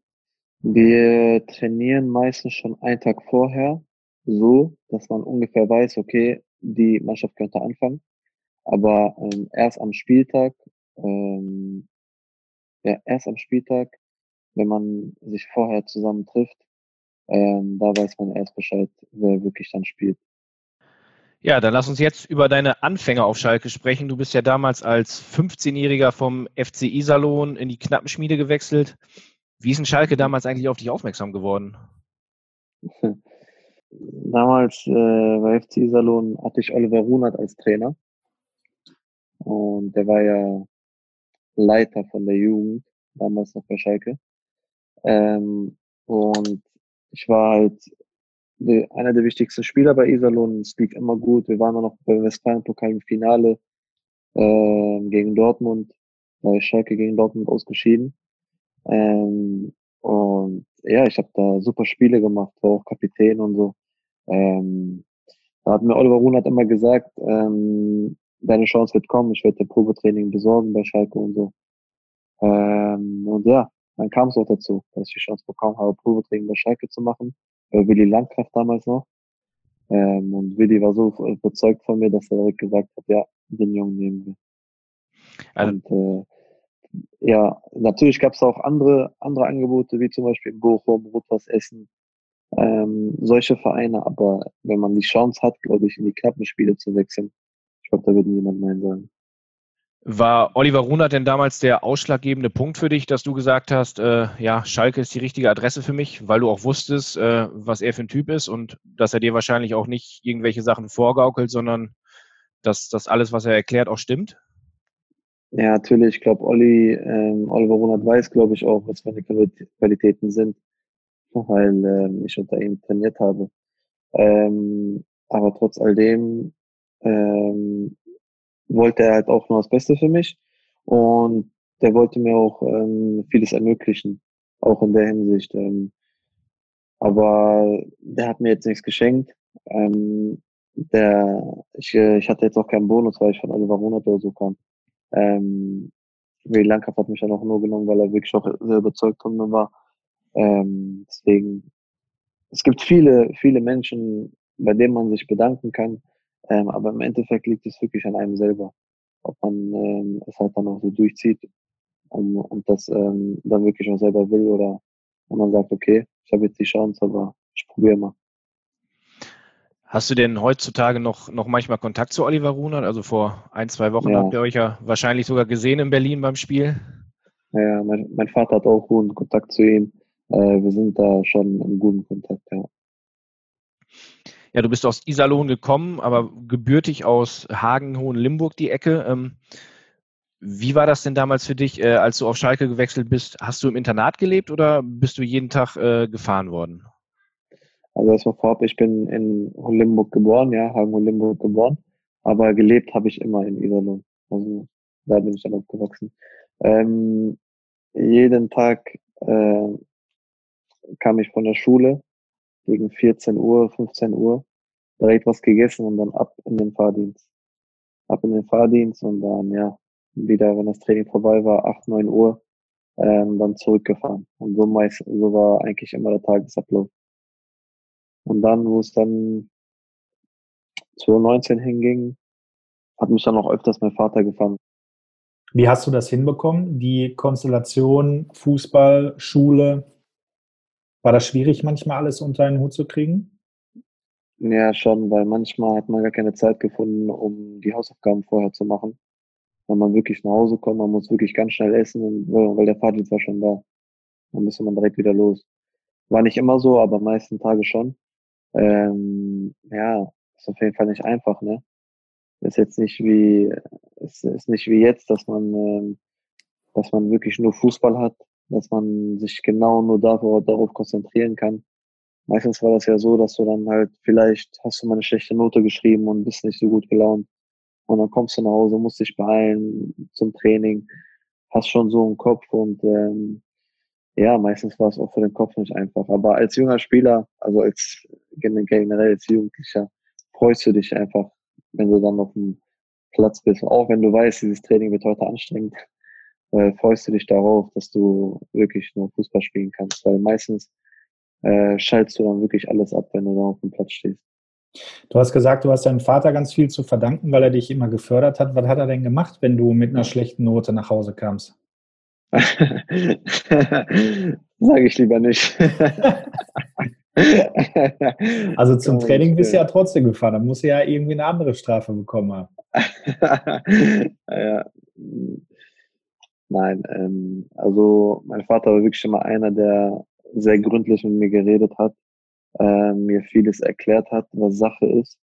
Wir trainieren meistens schon einen Tag vorher, so, dass man ungefähr weiß, okay, die Mannschaft könnte anfangen. Aber ähm, erst am Spieltag, ähm, ja, erst am Spieltag, wenn man sich vorher zusammen trifft, ähm, da weiß man erst Bescheid, wer wirklich dann spielt. Ja, dann lass uns jetzt über deine Anfänge auf Schalke sprechen. Du bist ja damals als 15-Jähriger vom FC Iserlohn in die Knappenschmiede gewechselt. Wie ist ein Schalke damals eigentlich auf dich aufmerksam geworden? Damals äh, bei FC Iserlohn hatte ich Oliver Runert als Trainer. Und der war ja Leiter von der Jugend, damals noch bei Schalke. Ähm, und ich war halt die, einer der wichtigsten Spieler bei Iserlohn. Es lief immer gut. Wir waren dann noch beim Westfalen-Pokal im Finale äh, gegen Dortmund, bei Schalke gegen Dortmund ausgeschieden. Ähm, und ja, ich habe da super Spiele gemacht, war auch Kapitän und so. Ähm, da hat mir Oliver Runert immer gesagt, ähm, deine Chance wird kommen, ich werde dir Probetraining besorgen bei Schalke und so. Ähm, und ja, dann kam es auch dazu, dass ich die Chance bekommen habe, Probetraining bei Schalke zu machen. Bei Willi Landkraft damals noch. Ähm, und Willi war so überzeugt von mir, dass er direkt gesagt hat, ja, den Jungen nehmen wir. Also, und äh, ja, natürlich gab es auch andere, andere Angebote, wie zum Beispiel Bochum, Rotwas Essen, ähm, solche Vereine, aber wenn man die Chance hat, glaube ich, in die Knappenspiele zu wechseln, ich glaube, da würde niemand Nein sagen. War Oliver Runert denn damals der ausschlaggebende Punkt für dich, dass du gesagt hast, äh, ja, Schalke ist die richtige Adresse für mich, weil du auch wusstest, äh, was er für ein Typ ist und dass er dir wahrscheinlich auch nicht irgendwelche Sachen vorgaukelt, sondern dass das alles, was er erklärt, auch stimmt? Ja, natürlich. Ich glaube, Olli, ähm, Oliver Runert weiß, glaube ich, auch, was meine Qualitäten sind, weil ähm, ich unter ihm trainiert habe. Ähm, aber trotz all dem ähm, wollte er halt auch nur das Beste für mich und der wollte mir auch ähm, vieles ermöglichen, auch in der Hinsicht. Ähm, aber der hat mir jetzt nichts geschenkt. Ähm, der, ich, äh, ich hatte jetzt auch keinen Bonus, weil ich von Oliver Monat oder so kam. Ähm, Willi Langkampf hat mich dann auch nur genommen, weil er wirklich auch sehr überzeugt von mir war. Ähm, deswegen, es gibt viele, viele Menschen, bei denen man sich bedanken kann. Ähm, aber im Endeffekt liegt es wirklich an einem selber, ob man ähm, es halt dann auch so durchzieht und, und das ähm, dann wirklich auch selber will oder wenn man sagt, okay, ich habe jetzt die Chance, aber ich probiere mal. Hast du denn heutzutage noch, noch manchmal Kontakt zu Oliver Runert? Also vor ein, zwei Wochen ja. habt ihr euch ja wahrscheinlich sogar gesehen in Berlin beim Spiel. Ja, mein, mein Vater hat auch guten Kontakt zu ihm. Äh, wir sind da schon in guten Kontakt, ja ja, du bist aus Iserlohn gekommen, aber gebürtig aus Hagen, Hohen-Limburg die Ecke. Ähm, wie war das denn damals für dich, äh, als du auf Schalke gewechselt bist? Hast du im Internat gelebt oder bist du jeden Tag äh, gefahren worden? Also erstmal vorab, ich bin in Limburg geboren, ja, Hagen Limburg geboren, aber gelebt habe ich immer in Iserlohn. Also da bin ich dann aufgewachsen. Ähm, jeden Tag äh, kam ich von der Schule gegen 14 Uhr, 15 Uhr, direkt was gegessen und dann ab in den Fahrdienst. Ab in den Fahrdienst und dann, ja, wieder, wenn das Training vorbei war, 8, 9 Uhr, ähm, dann zurückgefahren. Und so meist, so war eigentlich immer der Tagesablauf. Und dann, wo es dann 2019 hinging, hat mich dann auch öfters mein Vater gefahren. Wie hast du das hinbekommen? Die Konstellation Fußball, Schule, war das schwierig, manchmal alles unter einen Hut zu kriegen? Ja, schon, weil manchmal hat man gar keine Zeit gefunden, um die Hausaufgaben vorher zu machen. Wenn man wirklich nach Hause kommt, man muss wirklich ganz schnell essen, und, weil der Fahrdienst war schon da. Dann müsste man direkt wieder los. War nicht immer so, aber meisten Tage schon. Ähm, ja, ist auf jeden Fall nicht einfach, ne? Ist jetzt nicht wie, ist, ist nicht wie jetzt, dass man, ähm, dass man wirklich nur Fußball hat dass man sich genau nur darauf, darauf konzentrieren kann. Meistens war das ja so, dass du dann halt vielleicht hast du mal eine schlechte Note geschrieben und bist nicht so gut gelaunt. Und dann kommst du nach Hause, musst dich beeilen zum Training, hast schon so einen Kopf und ähm, ja, meistens war es auch für den Kopf nicht einfach. Aber als junger Spieler, also als generell als Jugendlicher, freust du dich einfach, wenn du dann auf dem Platz bist. Auch wenn du weißt, dieses Training wird heute anstrengend äh, freust du dich darauf, dass du wirklich nur Fußball spielen kannst, weil meistens äh, schaltest du dann wirklich alles ab, wenn du da auf dem Platz stehst. Du hast gesagt, du hast deinem Vater ganz viel zu verdanken, weil er dich immer gefördert hat. Was hat er denn gemacht, wenn du mit einer schlechten Note nach Hause kamst? Sage ich lieber nicht. also zum Training bist du ja trotzdem gefahren. Da musst du ja irgendwie eine andere Strafe bekommen haben. ja, Nein, ähm, also mein Vater war wirklich immer einer, der sehr gründlich mit mir geredet hat, äh, mir vieles erklärt hat, was Sache ist,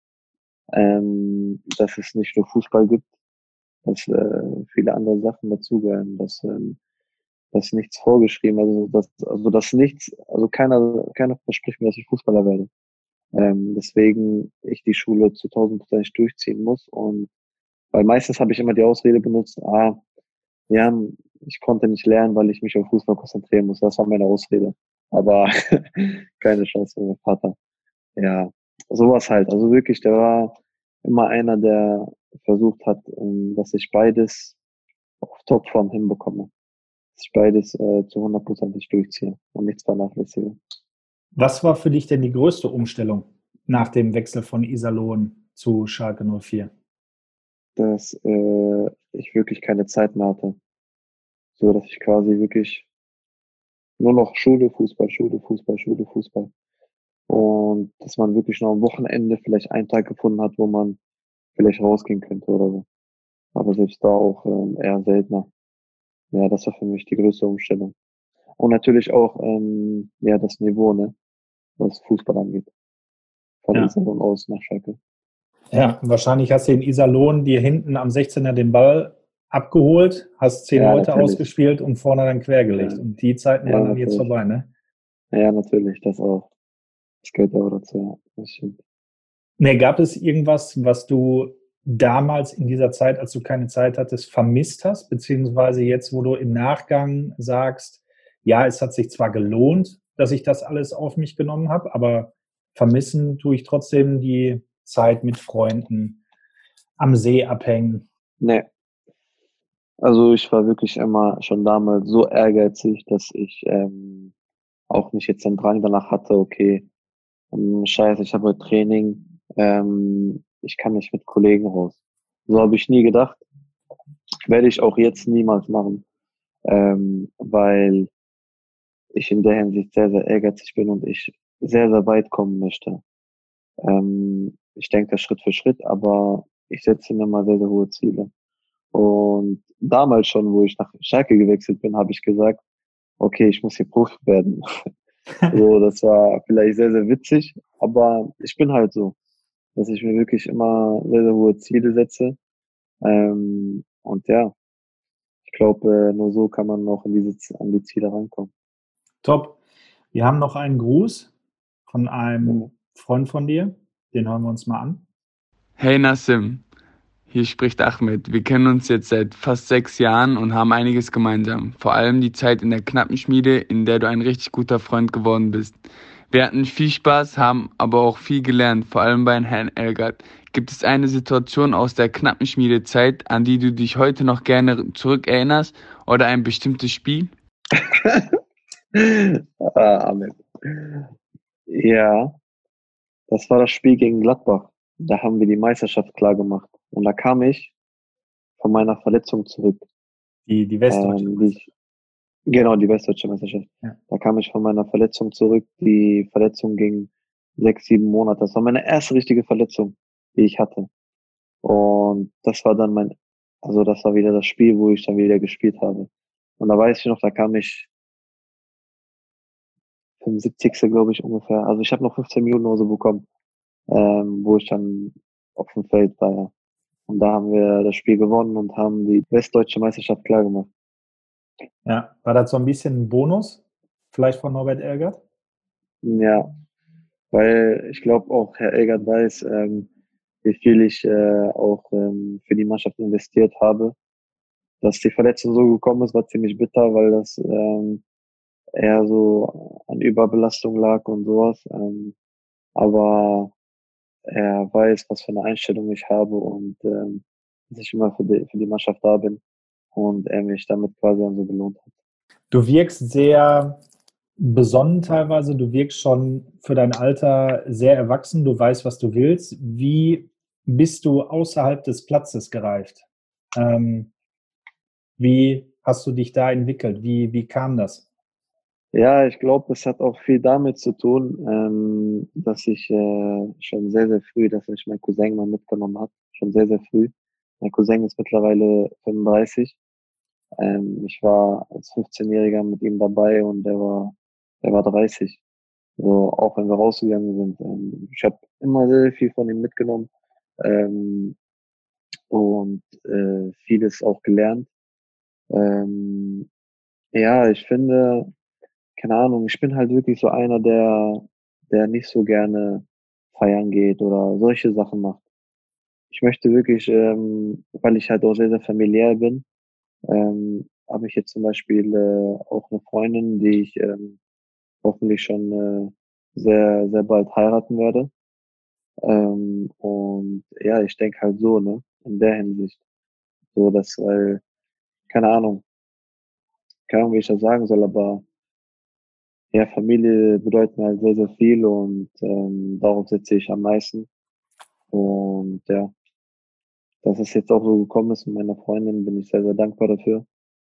ähm, dass es nicht nur Fußball gibt, dass äh, viele andere Sachen dazugehören, dass ähm, dass nichts vorgeschrieben, also dass also dass nichts, also keiner keiner verspricht mir, dass ich Fußballer werde. Ähm, deswegen ich die Schule zu 1000 Prozent durchziehen muss und weil meistens habe ich immer die Ausrede benutzt, ah, ja, ich konnte nicht lernen, weil ich mich auf Fußball konzentrieren muss. Das war meine Ausrede. Aber keine Chance für meinen Vater. Ja, sowas halt. Also wirklich, der war immer einer, der versucht hat, ähm, dass ich beides auf Topform hinbekomme. Dass ich beides äh, zu hundertprozentig durchziehe und nichts vernachlässige. Was war für dich denn die größte Umstellung nach dem Wechsel von Iserlohn zu Schalke 04? Dass äh, ich wirklich keine Zeit mehr hatte. So dass ich quasi wirklich nur noch Schule, Fußball, Schule, Fußball, Schule, Fußball. Und dass man wirklich noch am Wochenende vielleicht einen Tag gefunden hat, wo man vielleicht rausgehen könnte oder so. Aber selbst da auch ähm, eher seltener. Ja, das war für mich die größte Umstellung. Und natürlich auch ähm, ja das Niveau, ne, was Fußball angeht. Von ja. Iserlohn aus nach Schalke. Ja, wahrscheinlich hast du in Iserlohn dir hinten am 16er den Ball abgeholt, hast zehn ja, Leute natürlich. ausgespielt und vorne dann quergelegt. Ja. Und die Zeiten waren dann jetzt vorbei, ne? Ja, natürlich, das auch. Das gehört auch dazu, ja. Das stimmt. Ne, gab es irgendwas, was du damals in dieser Zeit, als du keine Zeit hattest, vermisst hast, beziehungsweise jetzt, wo du im Nachgang sagst, ja, es hat sich zwar gelohnt, dass ich das alles auf mich genommen habe, aber vermissen tue ich trotzdem die Zeit mit Freunden am See abhängen. Nee, also ich war wirklich immer schon damals so ehrgeizig, dass ich ähm, auch nicht jetzt den Drang danach hatte, okay, ähm, scheiße, ich habe Training, ähm, ich kann nicht mit Kollegen raus. So habe ich nie gedacht. Werde ich auch jetzt niemals machen, ähm, weil ich in der Hinsicht sehr, sehr ehrgeizig bin und ich sehr, sehr weit kommen möchte. Ähm, ich denke Schritt für Schritt, aber ich setze mir mal sehr, sehr hohe Ziele. Und damals schon, wo ich nach Schalke gewechselt bin, habe ich gesagt, okay, ich muss hier Profi werden. so, das war vielleicht sehr, sehr witzig, aber ich bin halt so, dass ich mir wirklich immer sehr, sehr hohe Ziele setze. Ähm, und ja, ich glaube, nur so kann man noch an, diese, an die Ziele rankommen. Top. Wir haben noch einen Gruß von einem Freund von dir. Den hören wir uns mal an. Hey Nassim, hier spricht Ahmed. Wir kennen uns jetzt seit fast sechs Jahren und haben einiges gemeinsam. Vor allem die Zeit in der Knappenschmiede, in der du ein richtig guter Freund geworden bist. Wir hatten viel Spaß, haben aber auch viel gelernt, vor allem bei Herrn Elgert. Gibt es eine Situation aus der Knappenschmiedezeit, an die du dich heute noch gerne zurückerinnerst oder ein bestimmtes Spiel? ah, Ahmed. Ja, das war das Spiel gegen Gladbach. Da haben wir die Meisterschaft klar gemacht. Und da kam ich von meiner Verletzung zurück. Die, die Westdeutsche ähm, die Genau, die Westdeutsche Meisterschaft. Ja. Da kam ich von meiner Verletzung zurück. Die Verletzung ging sechs, sieben Monate. Das war meine erste richtige Verletzung, die ich hatte. Und das war dann mein, also das war wieder das Spiel, wo ich dann wieder gespielt habe. Und da weiß ich noch, da kam ich 75. glaube ich ungefähr. Also ich habe noch 15 Minuten oder so bekommen, ähm, wo ich dann auf dem Feld war. Und da haben wir das Spiel gewonnen und haben die westdeutsche Meisterschaft klar gemacht. Ja, war das so ein bisschen ein Bonus, vielleicht von Norbert Elgert? Ja, weil ich glaube auch Herr Elgert weiß, ähm, wie viel ich äh, auch ähm, für die Mannschaft investiert habe. Dass die Verletzung so gekommen ist, war ziemlich bitter, weil das ähm, eher so an Überbelastung lag und sowas. Ähm, aber er weiß, was für eine Einstellung ich habe und ähm, dass ich immer für die, für die Mannschaft da bin und er mich damit quasi so belohnt hat. Du wirkst sehr besonnen teilweise, du wirkst schon für dein Alter sehr erwachsen, du weißt, was du willst. Wie bist du außerhalb des Platzes gereift? Ähm, wie hast du dich da entwickelt? Wie, wie kam das? Ja, ich glaube, es hat auch viel damit zu tun, ähm, dass ich äh, schon sehr, sehr früh, dass ich meinen Cousin mal mitgenommen habe, schon sehr, sehr früh. Mein Cousin ist mittlerweile 35 Ähm, ich war als 15-Jähriger mit ihm dabei und der war, der war 30. So, auch wenn wir rausgegangen sind. Ähm, ich habe immer sehr viel von ihm mitgenommen ähm, und äh, vieles auch gelernt. Ähm, ja, ich finde, keine Ahnung, ich bin halt wirklich so einer, der, der nicht so gerne feiern geht oder solche Sachen macht. Ich möchte wirklich, ähm, weil ich halt auch sehr, sehr familiär bin, ähm, habe ich jetzt zum Beispiel äh, auch eine Freundin, die ich ähm, hoffentlich schon äh, sehr, sehr bald heiraten werde. Ähm, und ja, ich denke halt so, ne, in der Hinsicht. So, dass, weil, keine Ahnung, keine Ahnung, wie ich das sagen soll, aber ja, Familie bedeutet mir halt sehr, sehr viel und ähm, darauf setze ich am meisten. Und ja, dass es jetzt auch so gekommen ist mit meiner Freundin, bin ich sehr, sehr dankbar dafür,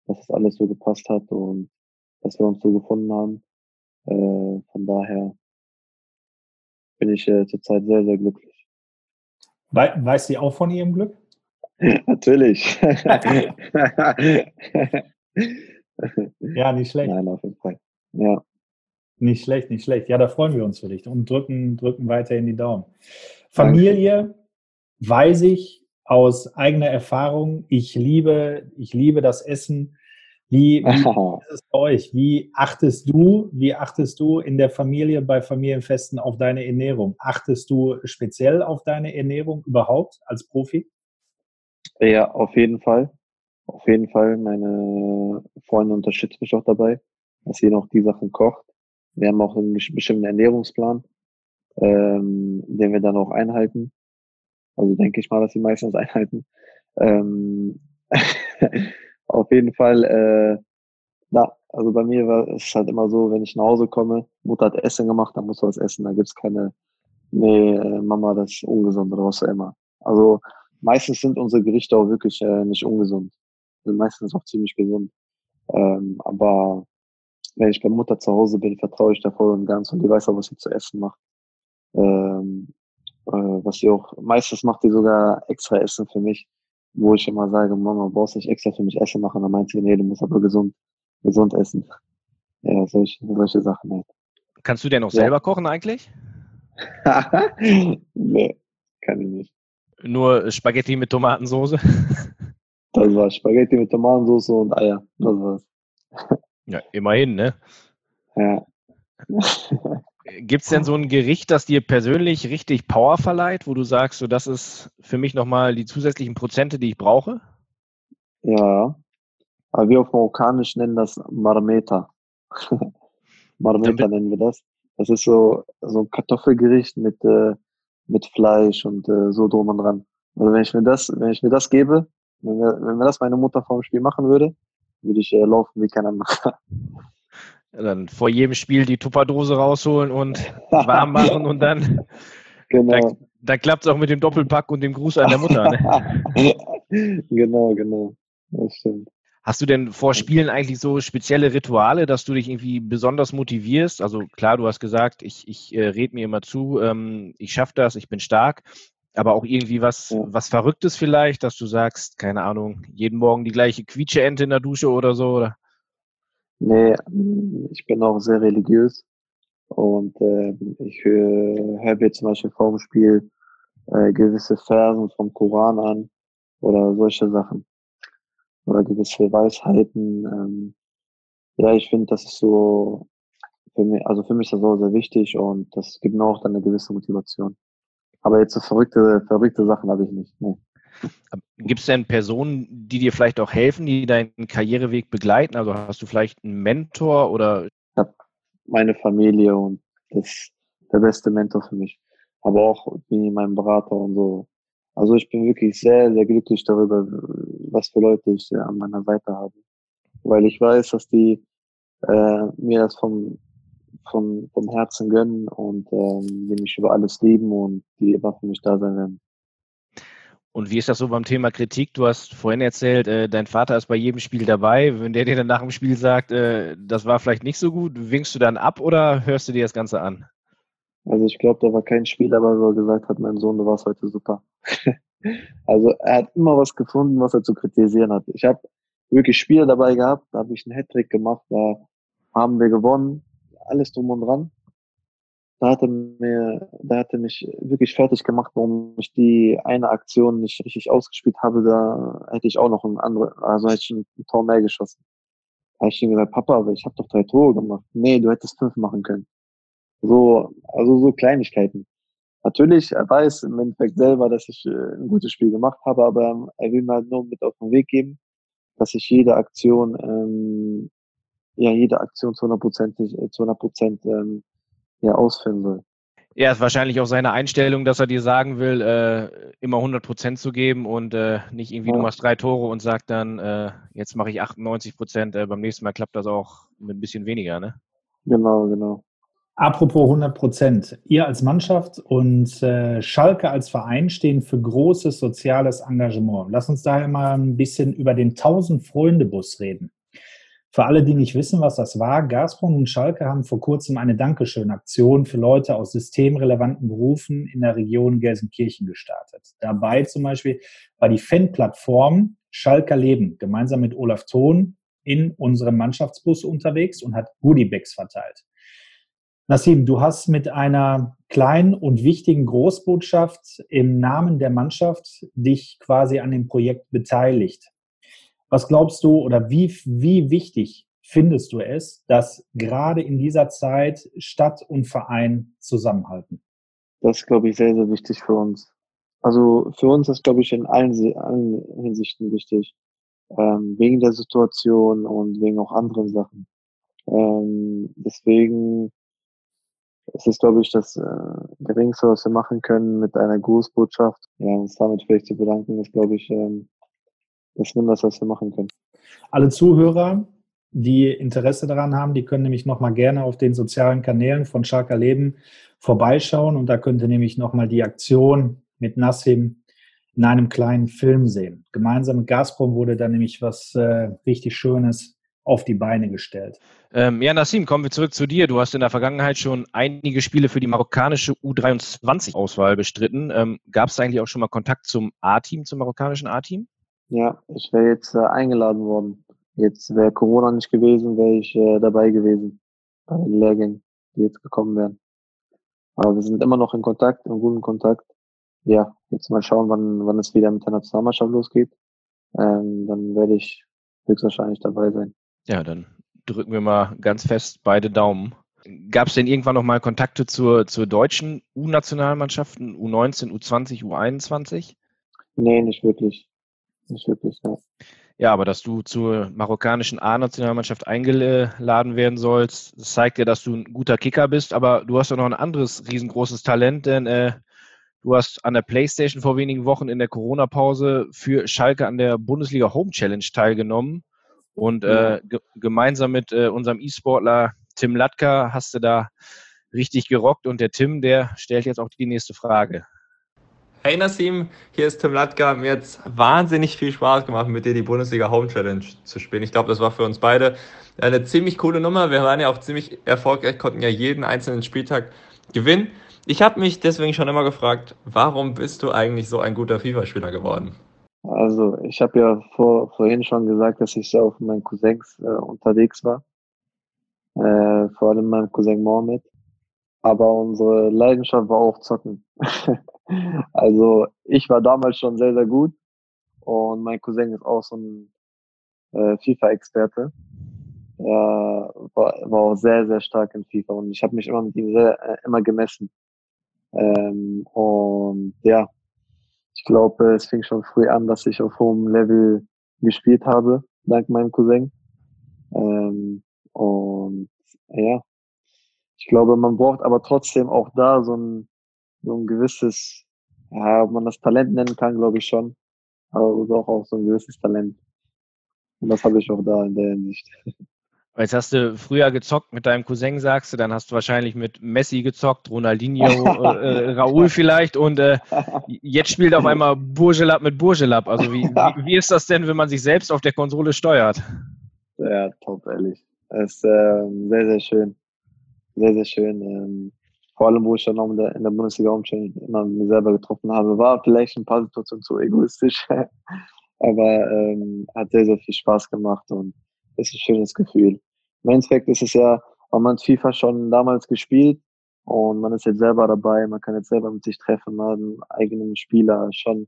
dass es alles so gepasst hat und dass wir uns so gefunden haben. Äh, von daher bin ich äh, zurzeit sehr, sehr glücklich. We weiß sie auch von ihrem Glück? Natürlich. ja, nicht schlecht. Nein, auf jeden Fall. Ja. Nicht schlecht, nicht schlecht. Ja, da freuen wir uns für dich und drücken, drücken weiterhin die Daumen. Familie, weiß ich aus eigener Erfahrung, ich liebe, ich liebe das Essen. Wie, wie ist es bei euch? Wie achtest du, wie achtest du in der Familie bei Familienfesten auf deine Ernährung? Achtest du speziell auf deine Ernährung überhaupt als Profi? Ja, auf jeden Fall. Auf jeden Fall. Meine Freundin unterstützt mich auch dabei, dass sie noch die Sachen kocht. Wir haben auch einen bestimmten Ernährungsplan, ähm, den wir dann auch einhalten. Also denke ich mal, dass sie meistens einhalten. Ähm, auf jeden Fall, äh, na, also bei mir war es halt immer so, wenn ich nach Hause komme, Mutter hat Essen gemacht, dann muss du was essen. Da gibt's keine, nee, äh, Mama, das ist ungesund oder was auch immer. Also meistens sind unsere Gerichte auch wirklich äh, nicht ungesund. Sind meistens auch ziemlich gesund. Ähm, aber wenn ich bei Mutter zu Hause bin, vertraue ich da voll und ganz und die weiß auch, was sie zu essen macht. Ähm, äh, was sie auch, meistens macht die sogar extra Essen für mich wo ich immer sage, Mama, brauchst du nicht extra für mich Essen machen? Dann meint sie, nee, du musst aber gesund, gesund essen. Ja, solche, solche Sachen halt. Kannst du denn noch ja. selber kochen eigentlich? nee, kann ich nicht. Nur Spaghetti mit Tomatensauce? das war Spaghetti mit Tomatensauce und Eier. Das war's. ja, immerhin, ne? Ja. Gibt es denn so ein Gericht, das dir persönlich richtig Power verleiht, wo du sagst, so das ist für mich nochmal die zusätzlichen Prozente, die ich brauche? Ja, aber wir auf Marokkanisch nennen das Marmeta. Marmeta nennen wir das. Das ist so, so ein Kartoffelgericht mit, äh, mit Fleisch und äh, so drum und dran. Also wenn ich mir das, wenn ich mir das gebe, wenn mir, wenn mir das meine Mutter vor dem Spiel machen würde, würde ich äh, laufen wie kein anderer. dann vor jedem Spiel die Tupperdose rausholen und warm machen und dann, genau. dann, dann klappt es auch mit dem Doppelpack und dem Gruß an der Mutter. Ne? genau, genau. Das stimmt. Hast du denn vor Spielen eigentlich so spezielle Rituale, dass du dich irgendwie besonders motivierst? Also klar, du hast gesagt, ich, ich äh, red mir immer zu, ähm, ich schaffe das, ich bin stark, aber auch irgendwie was, ja. was Verrücktes vielleicht, dass du sagst, keine Ahnung, jeden Morgen die gleiche Quietscheente in der Dusche oder so? Oder? Nee, ich bin auch sehr religiös und äh, ich höre hör mir zum Beispiel vor dem Spiel äh, gewisse Versen vom Koran an oder solche Sachen oder gewisse Weisheiten. Ähm, ja, ich finde, das ist so für mich, also für mich ist das auch sehr wichtig und das gibt mir auch dann eine gewisse Motivation. Aber jetzt so verrückte, verrückte Sachen habe ich nicht. Nee. Gibt es denn Personen, die dir vielleicht auch helfen, die deinen Karriereweg begleiten? Also hast du vielleicht einen Mentor oder? Ich habe meine Familie und das ist der beste Mentor für mich. Aber auch wie mein Berater und so. Also ich bin wirklich sehr, sehr glücklich darüber, was für Leute ich an meiner Seite habe. Weil ich weiß, dass die äh, mir das vom, vom, vom Herzen gönnen und ähm, die mich über alles lieben und die immer für mich da sein werden. Und wie ist das so beim Thema Kritik? Du hast vorhin erzählt, äh, dein Vater ist bei jedem Spiel dabei. Wenn der dir dann nach dem Spiel sagt, äh, das war vielleicht nicht so gut, winkst du dann ab oder hörst du dir das Ganze an? Also ich glaube, da war kein Spiel dabei, wo er gesagt hat, mein Sohn, du warst heute super. also er hat immer was gefunden, was er zu kritisieren hat. Ich habe wirklich Spiele dabei gehabt, da habe ich einen Hattrick gemacht, da haben wir gewonnen, alles drum und dran. Da hatte mir, da hatte mich wirklich fertig gemacht, warum ich die eine Aktion nicht richtig ausgespielt habe, da hätte ich auch noch ein andere, also hätte ich ein Tor mehr geschossen. Da habe ich ihm gesagt, Papa, aber ich habe doch drei Tore gemacht. Nee, du hättest fünf machen können. So, also so Kleinigkeiten. Natürlich, er weiß im Endeffekt selber, dass ich äh, ein gutes Spiel gemacht habe, aber er will mir halt nur mit auf den Weg geben, dass ich jede Aktion, ähm, ja, jede Aktion zu 100 Prozent, äh, zu 100 Prozent, ähm, ja, ausführen soll. Ja, ist wahrscheinlich auch seine Einstellung, dass er dir sagen will, äh, immer 100 Prozent zu geben und äh, nicht irgendwie, ja. du machst drei Tore und sagt dann, äh, jetzt mache ich 98 Prozent, äh, beim nächsten Mal klappt das auch mit ein bisschen weniger, ne? Genau, genau. Apropos 100 Prozent. Ihr als Mannschaft und äh, Schalke als Verein stehen für großes soziales Engagement. Lass uns daher mal ein bisschen über den 1000-Freunde-Bus reden. Für alle, die nicht wissen, was das war, Gazprom und Schalke haben vor kurzem eine Dankeschön-Aktion für Leute aus systemrelevanten Berufen in der Region Gelsenkirchen gestartet. Dabei zum Beispiel war die Fan-Plattform Schalker Leben gemeinsam mit Olaf Thon in unserem Mannschaftsbus unterwegs und hat Goodiebags verteilt. Nassim, du hast mit einer kleinen und wichtigen Großbotschaft im Namen der Mannschaft dich quasi an dem Projekt beteiligt. Was glaubst du oder wie, wie wichtig findest du es, dass gerade in dieser Zeit Stadt und Verein zusammenhalten? Das ist, glaube ich, sehr, sehr wichtig für uns. Also für uns ist, glaube ich, in allen, allen Hinsichten wichtig. Ähm, wegen der Situation und wegen auch anderen Sachen. Ähm, deswegen es ist, glaube ich, das äh, Geringste, was wir machen können mit einer Grußbotschaft. Ja, uns damit vielleicht zu bedanken, ist, glaube ich, ähm, das Mindeste, was wir machen können. Alle Zuhörer, die Interesse daran haben, die können nämlich nochmal gerne auf den sozialen Kanälen von Schalker Leben vorbeischauen und da könnt ihr nämlich nochmal die Aktion mit Nassim in einem kleinen Film sehen. Gemeinsam mit Gazprom wurde da nämlich was äh, richtig Schönes auf die Beine gestellt. Ähm, ja, Nassim, kommen wir zurück zu dir. Du hast in der Vergangenheit schon einige Spiele für die marokkanische U23-Auswahl bestritten. Ähm, Gab es eigentlich auch schon mal Kontakt zum A-Team, zum marokkanischen A-Team? Ja, ich wäre jetzt äh, eingeladen worden. Jetzt wäre Corona nicht gewesen, wäre ich äh, dabei gewesen bei den Lehrgängen, die jetzt gekommen wären. Aber wir sind immer noch in Kontakt, in guten Kontakt. Ja, jetzt mal schauen, wann, wann es wieder mit der Nationalmannschaft losgeht. Ähm, dann werde ich höchstwahrscheinlich dabei sein. Ja, dann drücken wir mal ganz fest beide Daumen. Gab es denn irgendwann noch mal Kontakte zur, zur deutschen U-Nationalmannschaften, U19, U20, U21? Nee, nicht wirklich. Nicht wirklich, ja. Ja, aber dass du zur marokkanischen A-Nationalmannschaft eingeladen werden sollst, das zeigt ja, dass du ein guter Kicker bist, aber du hast ja noch ein anderes riesengroßes Talent, denn äh, du hast an der Playstation vor wenigen Wochen in der Corona-Pause für Schalke an der Bundesliga Home Challenge teilgenommen und äh, gemeinsam mit äh, unserem E-Sportler Tim Latka hast du da richtig gerockt. Und der Tim, der stellt jetzt auch die nächste Frage. Hey Nassim, hier ist Tim Latka. Mir hat wahnsinnig viel Spaß gemacht, mit dir die Bundesliga Home Challenge zu spielen. Ich glaube, das war für uns beide eine ziemlich coole Nummer. Wir waren ja auch ziemlich erfolgreich, konnten ja jeden einzelnen Spieltag gewinnen. Ich habe mich deswegen schon immer gefragt, warum bist du eigentlich so ein guter FIFA-Spieler geworden? Also ich habe ja vor, vorhin schon gesagt, dass ich auf meinen Cousins äh, unterwegs war. Äh, vor allem mein Cousin Mohammed. Aber unsere Leidenschaft war auch Zocken. also ich war damals schon sehr, sehr gut. Und mein Cousin ist auch so ein äh, FIFA-Experte. Er war, war auch sehr, sehr stark in FIFA und ich habe mich immer mit ihm sehr, äh, immer gemessen. Ähm, und ja, ich glaube, es fing schon früh an, dass ich auf hohem Level gespielt habe, dank meinem Cousin. Ähm, und ja, ich glaube, man braucht aber trotzdem auch da so ein, so ein gewisses, ja, ob man das Talent nennen kann, glaube ich schon, aber auch, auch so ein gewisses Talent. Und das habe ich auch da in der Hinsicht. Jetzt hast du früher gezockt mit deinem Cousin, sagst du, dann hast du wahrscheinlich mit Messi gezockt, Ronaldinho, äh, äh, Raúl vielleicht und äh, jetzt spielt auf einmal Burgelab mit Burgelab. Also wie, wie, wie, ist das denn, wenn man sich selbst auf der Konsole steuert? Ja, top, ehrlich. Es ist äh, sehr, sehr schön. Sehr, sehr schön. Ähm, vor allem, wo ich dann auch in der, Bundesliga umstellen immer mir selber getroffen habe, war vielleicht ein paar Situationen zu egoistisch. aber ähm, hat sehr, sehr viel Spaß gemacht und ist ein schönes Gefühl. Im Endeffekt ist es ja, man hat FIFA schon damals gespielt und man ist jetzt selber dabei, man kann jetzt selber mit sich treffen, man hat einen eigenen Spieler, schon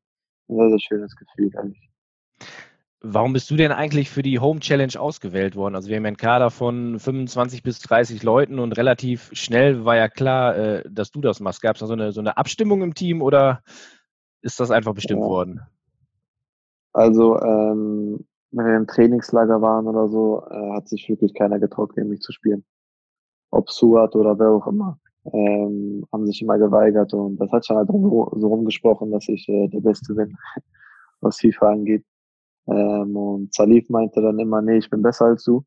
ein sehr, sehr schönes Gefühl eigentlich. Warum bist du denn eigentlich für die Home Challenge ausgewählt worden? Also wir haben einen Kader von 25 bis 30 Leuten und relativ schnell war ja klar, äh, dass du das machst. Gab es da so eine, so eine Abstimmung im Team oder ist das einfach bestimmt ja. worden? Also ähm, wenn wir im Trainingslager waren oder so, äh, hat sich wirklich keiner getraut, gegen mich zu spielen. Ob Suat oder wer auch immer, ähm, haben sich immer geweigert und das hat schon halt so, so rumgesprochen, dass ich äh, der Beste bin, was FIFA angeht. Ähm, und Salif meinte dann immer, nee, ich bin besser als du.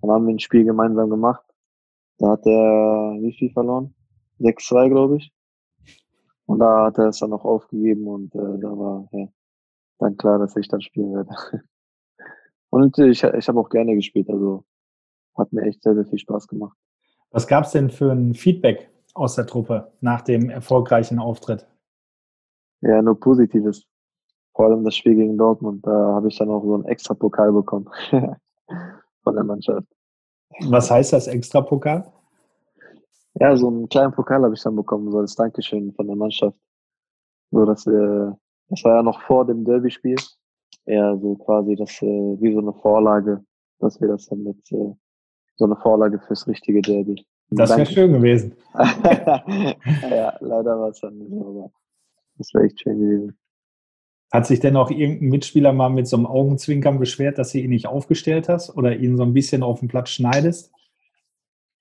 Dann haben wir ein Spiel gemeinsam gemacht. Da hat er wie viel verloren? 6-2, glaube ich. Und da hat er es dann noch aufgegeben und äh, da war ja, dann klar, dass ich dann spielen werde. Und ich, ich habe auch gerne gespielt, also hat mir echt sehr, sehr viel Spaß gemacht. Was gab es denn für ein Feedback aus der Truppe nach dem erfolgreichen Auftritt? Ja, nur Positives. Vor allem das Spiel gegen Dortmund. Da habe ich dann auch so einen extra Pokal bekommen von der Mannschaft. Was heißt das extra Pokal? Ja, so einen kleinen Pokal habe ich dann bekommen, so als Dankeschön von der Mannschaft. So, dass, äh, das war ja noch vor dem Derby-Spiel. Ja, so quasi das, äh, wie so eine Vorlage, dass wir das dann mit, äh, so eine Vorlage fürs richtige Derby. Das wäre schön gewesen. ja, leider war es dann nicht so, aber das wäre echt schön gewesen. Hat sich denn auch irgendein Mitspieler mal mit so einem Augenzwinkern beschwert, dass du ihn nicht aufgestellt hast oder ihn so ein bisschen auf dem Platz schneidest?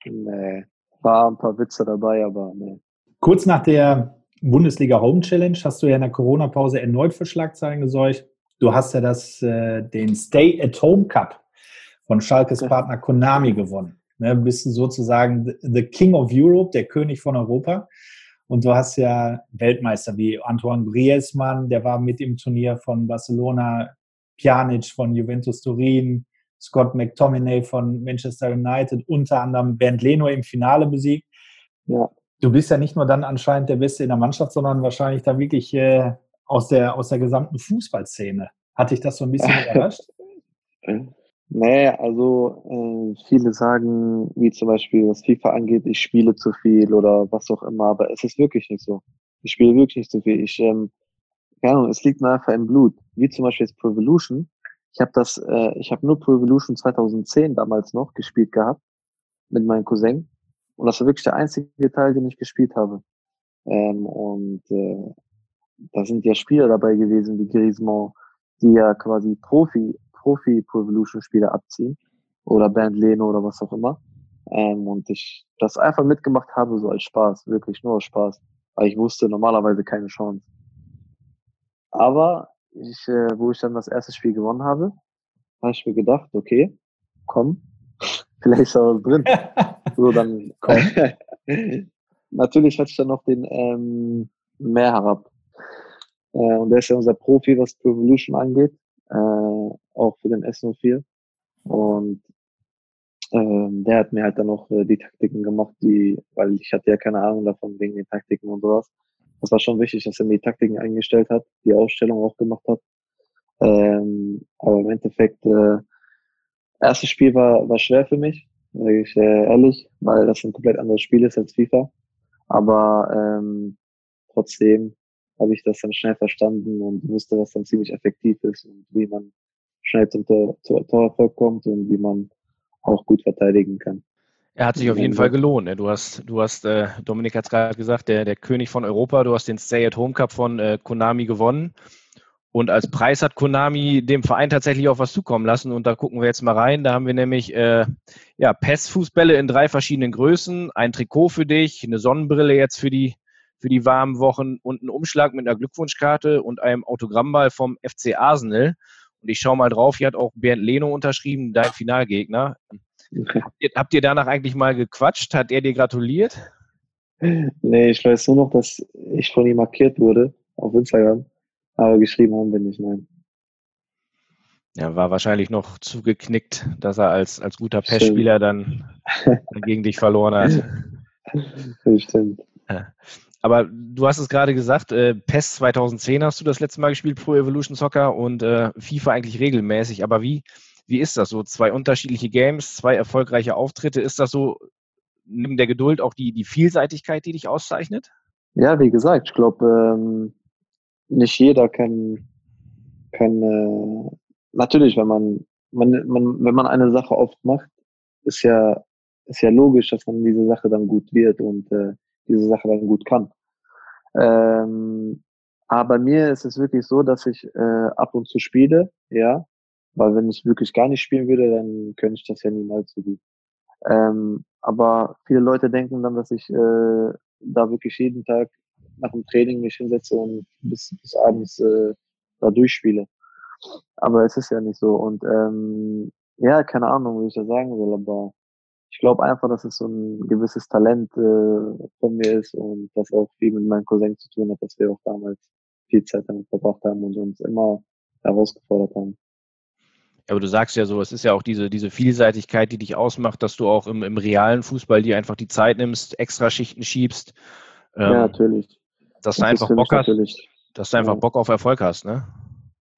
Nee, war ein paar Witze dabei, aber nee. Kurz nach der Bundesliga Home Challenge hast du ja in der Corona-Pause erneut für Schlagzeilen gesorgt. Du hast ja das, äh, den Stay at Home Cup von Schalkes Partner Konami gewonnen. Ne, bist du sozusagen the King of Europe, der König von Europa. Und du hast ja Weltmeister wie Antoine Griezmann, der war mit im Turnier von Barcelona, Pjanic von Juventus Turin, Scott McTominay von Manchester United, unter anderem Bernd Leno im Finale besiegt. Ja. Du bist ja nicht nur dann anscheinend der Beste in der Mannschaft, sondern wahrscheinlich da wirklich äh, aus, der, aus der gesamten Fußballszene. Hat dich das so ein bisschen überrascht? Nee, also äh, viele sagen, wie zum Beispiel was FIFA angeht, ich spiele zu viel oder was auch immer, aber es ist wirklich nicht so. Ich spiele wirklich nicht zu viel. Ich, ähm, keine Ahnung, es liegt mir einfach im Blut. Wie zum Beispiel jetzt Pro Evolution. Ich habe das, äh, ich habe nur Pro Evolution 2010 damals noch gespielt gehabt mit meinem Cousin und das war wirklich der einzige Teil, den ich gespielt habe. Ähm, und äh, da sind ja Spieler dabei gewesen wie Griezmann, die ja quasi Profi Profi Pro Evolution Spieler abziehen oder Band Leno oder was auch immer. Ähm, und ich das einfach mitgemacht habe, so als Spaß, wirklich nur als Spaß. Weil ich wusste normalerweise keine Chance. Aber ich, äh, wo ich dann das erste Spiel gewonnen habe, habe ich mir gedacht, okay, komm, vielleicht ist da was drin. so, dann komm. Natürlich hatte ich dann noch den ähm, Mehr herab. Äh, und der ist ja unser Profi, was Pro Evolution angeht äh, auch für den S04. Und ähm, der hat mir halt dann noch äh, die Taktiken gemacht, die, weil ich hatte ja keine Ahnung davon wegen den Taktiken und sowas. Das war schon wichtig, dass er mir die Taktiken eingestellt hat, die Ausstellung auch gemacht hat. Ähm, aber im Endeffekt, äh, erstes Spiel war, war schwer für mich, sage ich äh, ehrlich, weil das ein komplett anderes Spiel ist als FIFA. Aber ähm, trotzdem habe ich das dann schnell verstanden und wusste, was dann ziemlich effektiv ist und wie man schnell zum Tor, Tor, Torerfolg kommt und wie man auch gut verteidigen kann. Er hat sich auf jeden Fall gelohnt. Ne? Du hast, du hast, äh, Dominik hat es gerade gesagt, der, der König von Europa, du hast den Stay at Home Cup von äh, Konami gewonnen. Und als Preis hat Konami dem Verein tatsächlich auch was zukommen lassen. Und da gucken wir jetzt mal rein. Da haben wir nämlich äh, ja, PES-Fußbälle in drei verschiedenen Größen, ein Trikot für dich, eine Sonnenbrille jetzt für die für die warmen Wochen und einen Umschlag mit einer Glückwunschkarte und einem Autogrammball vom FC Arsenal. Und ich schaue mal drauf, hier hat auch Bernd Leno unterschrieben, dein Finalgegner. Habt ihr, habt ihr danach eigentlich mal gequatscht? Hat er dir gratuliert? Nee, ich weiß nur noch, dass ich von ihm markiert wurde auf Instagram, aber geschrieben haben wir nicht, nein. Ja, war wahrscheinlich noch zugeknickt, dass er als, als guter PES-Spieler dann gegen dich verloren hat. Stimmt. Aber du hast es gerade gesagt, äh, PES 2010 hast du das letzte Mal gespielt, Pro Evolution Soccer und äh, FIFA eigentlich regelmäßig. Aber wie, wie ist das so? Zwei unterschiedliche Games, zwei erfolgreiche Auftritte. Ist das so neben der Geduld auch die, die Vielseitigkeit, die dich auszeichnet? Ja, wie gesagt, ich glaube, ähm, nicht jeder kann, kann äh, natürlich, wenn man, man, man, wenn man eine Sache oft macht, ist ja, ist ja logisch, dass man diese Sache dann gut wird und äh, diese Sache dann gut kann. Ähm, aber mir ist es wirklich so, dass ich äh, ab und zu spiele, ja, weil wenn ich wirklich gar nicht spielen würde, dann könnte ich das ja niemals so gut. Ähm, aber viele Leute denken dann, dass ich äh, da wirklich jeden Tag nach dem Training mich hinsetze und bis, bis abends äh, da durchspiele. Aber es ist ja nicht so. Und ähm, ja, keine Ahnung, wie ich das sagen will, aber ich glaube einfach, dass es so ein gewisses Talent äh, von mir ist und das auch viel mit meinem Cousin zu tun hat, dass wir auch damals viel Zeit damit verbracht haben und uns immer herausgefordert haben. Aber du sagst ja so, es ist ja auch diese, diese Vielseitigkeit, die dich ausmacht, dass du auch im, im realen Fußball dir einfach die Zeit nimmst, extra Schichten schiebst. Ähm, ja, natürlich. Dass das du einfach Bock hast, natürlich. dass du einfach ja. Bock auf Erfolg hast, ne?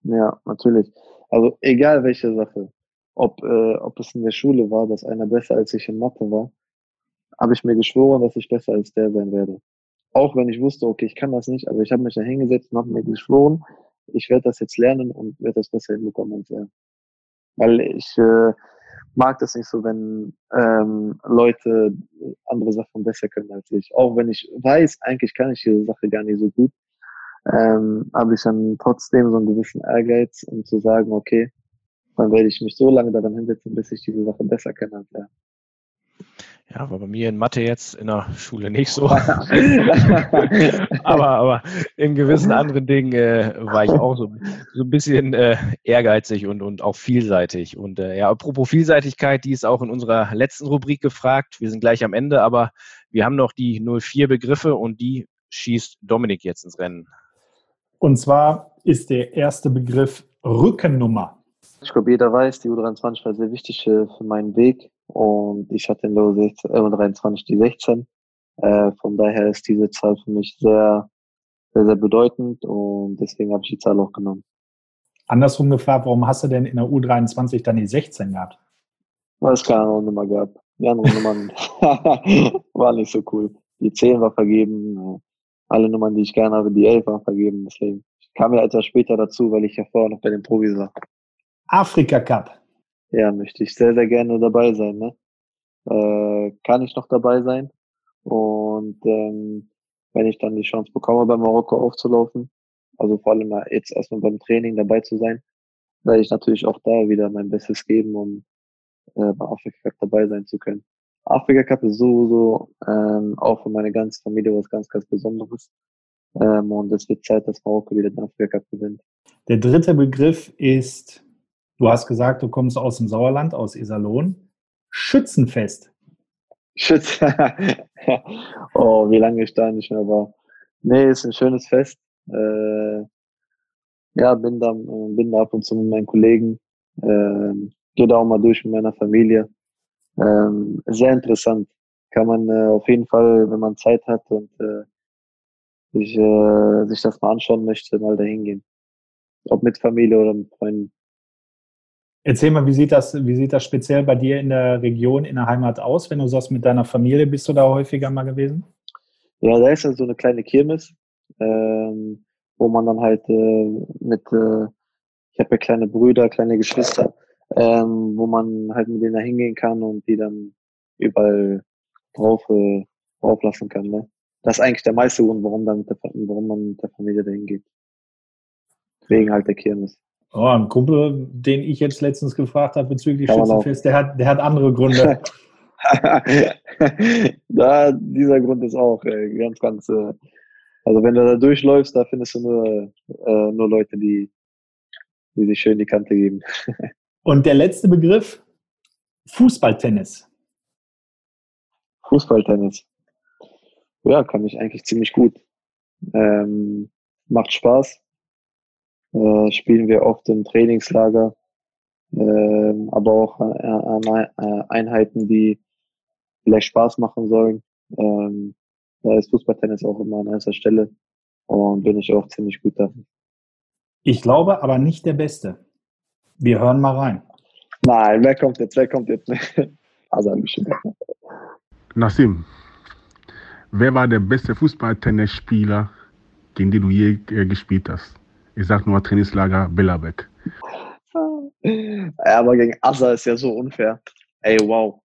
Ja, natürlich. Also egal welche Sache, ob, äh, ob es in der Schule war, dass einer besser als ich in Mathe war, habe ich mir geschworen, dass ich besser als der sein werde. Auch wenn ich wusste, okay, ich kann das nicht, aber ich habe mich da hingesetzt und habe mir geschworen, ich werde das jetzt lernen und werde das besser hinbekommen als er. Weil ich äh, mag das nicht so, wenn ähm, Leute andere Sachen besser können als ich. Auch wenn ich weiß, eigentlich kann ich diese Sache gar nicht so gut, ähm, habe ich dann trotzdem so einen gewissen Ehrgeiz, um zu sagen, okay, dann werde ich mich so lange daran hinsetzen, bis ich diese Sache besser kenne er. Ja, war bei mir in Mathe jetzt in der Schule nicht so. aber, aber in gewissen anderen Dingen äh, war ich auch so, so ein bisschen äh, ehrgeizig und, und auch vielseitig. Und äh, ja, apropos Vielseitigkeit, die ist auch in unserer letzten Rubrik gefragt. Wir sind gleich am Ende, aber wir haben noch die 04 Begriffe und die schießt Dominik jetzt ins Rennen. Und zwar ist der erste Begriff Rückennummer. Ich glaube, jeder weiß, die U23 war sehr wichtig für meinen Weg und ich hatte in der U23 die 16. Äh, von daher ist diese Zahl für mich sehr, sehr, sehr bedeutend und deswegen habe ich die Zahl auch genommen. Andersrum gefragt, warum hast du denn in der U23 dann die 16 gehabt? Weil es keine andere Nummer gab. Die anderen Nummern waren nicht so cool. Die 10 war vergeben, alle Nummern, die ich gerne habe, die 11 waren vergeben. Deswegen kam ja etwas später dazu, weil ich ja vorher noch bei den Profis war. Afrika Cup. Ja, möchte ich sehr, sehr gerne dabei sein. Ne? Äh, kann ich noch dabei sein. Und ähm, wenn ich dann die Chance bekomme, bei Marokko aufzulaufen, also vor allem jetzt erstmal beim Training dabei zu sein, werde ich natürlich auch da wieder mein Bestes geben, um äh, bei Afrika Cup dabei sein zu können. Afrika Cup ist sowieso ähm, auch für meine ganze Familie was ganz, ganz Besonderes. Ähm, und es wird Zeit, dass Marokko wieder den Afrika Cup gewinnt. Der dritte Begriff ist Du hast gesagt, du kommst aus dem Sauerland, aus Iserlohn. Schützenfest. Schützen. oh, wie lange ich da nicht mehr war. Nee, ist ein schönes Fest. Äh, ja, bin da, bin da ab und zu mit meinen Kollegen. Äh, gehe da auch mal durch mit meiner Familie. Ähm, sehr interessant. Kann man äh, auf jeden Fall, wenn man Zeit hat und äh, sich, äh, sich das mal anschauen möchte, mal dahin gehen. Ob mit Familie oder mit Freunden. Erzähl mal, wie sieht, das, wie sieht das speziell bei dir in der Region, in der Heimat aus? Wenn du sagst, mit deiner Familie bist du da häufiger mal gewesen? Ja, da ist ja so eine kleine Kirmes, ähm, wo man dann halt äh, mit, äh, ich habe ja kleine Brüder, kleine Geschwister, ähm, wo man halt mit denen da hingehen kann und die dann überall drauf, äh, drauf lassen kann. Ne? Das ist eigentlich der meiste Grund, warum, dann der, warum man mit der Familie da hingeht. Wegen halt der Kirmes. Oh, ein Kumpel, den ich jetzt letztens gefragt habe bezüglich Schützenfest, der hat, der hat andere Gründe. da, dieser Grund ist auch äh, ganz, ganz. Äh, also, wenn du da durchläufst, da findest du nur, äh, nur Leute, die, die sich schön die Kante geben. Und der letzte Begriff: Fußballtennis. Fußballtennis. Ja, kann ich eigentlich ziemlich gut. Ähm, macht Spaß äh, spielen wir oft im Trainingslager, äh, aber auch an äh, äh, Einheiten, die vielleicht Spaß machen sollen. Ähm, da ist Fußballtennis auch immer an erster Stelle und bin ich auch ziemlich gut da. Ich glaube aber nicht der Beste. Wir hören mal rein. Nein, wer kommt jetzt? Wer kommt jetzt? also Nassim, wer war der beste Fußballtennisspieler, gegen den du je äh, gespielt hast? Ich sag nur Trainingslager Billabek. Ja, aber gegen Assa ist ja so unfair. Ey, wow.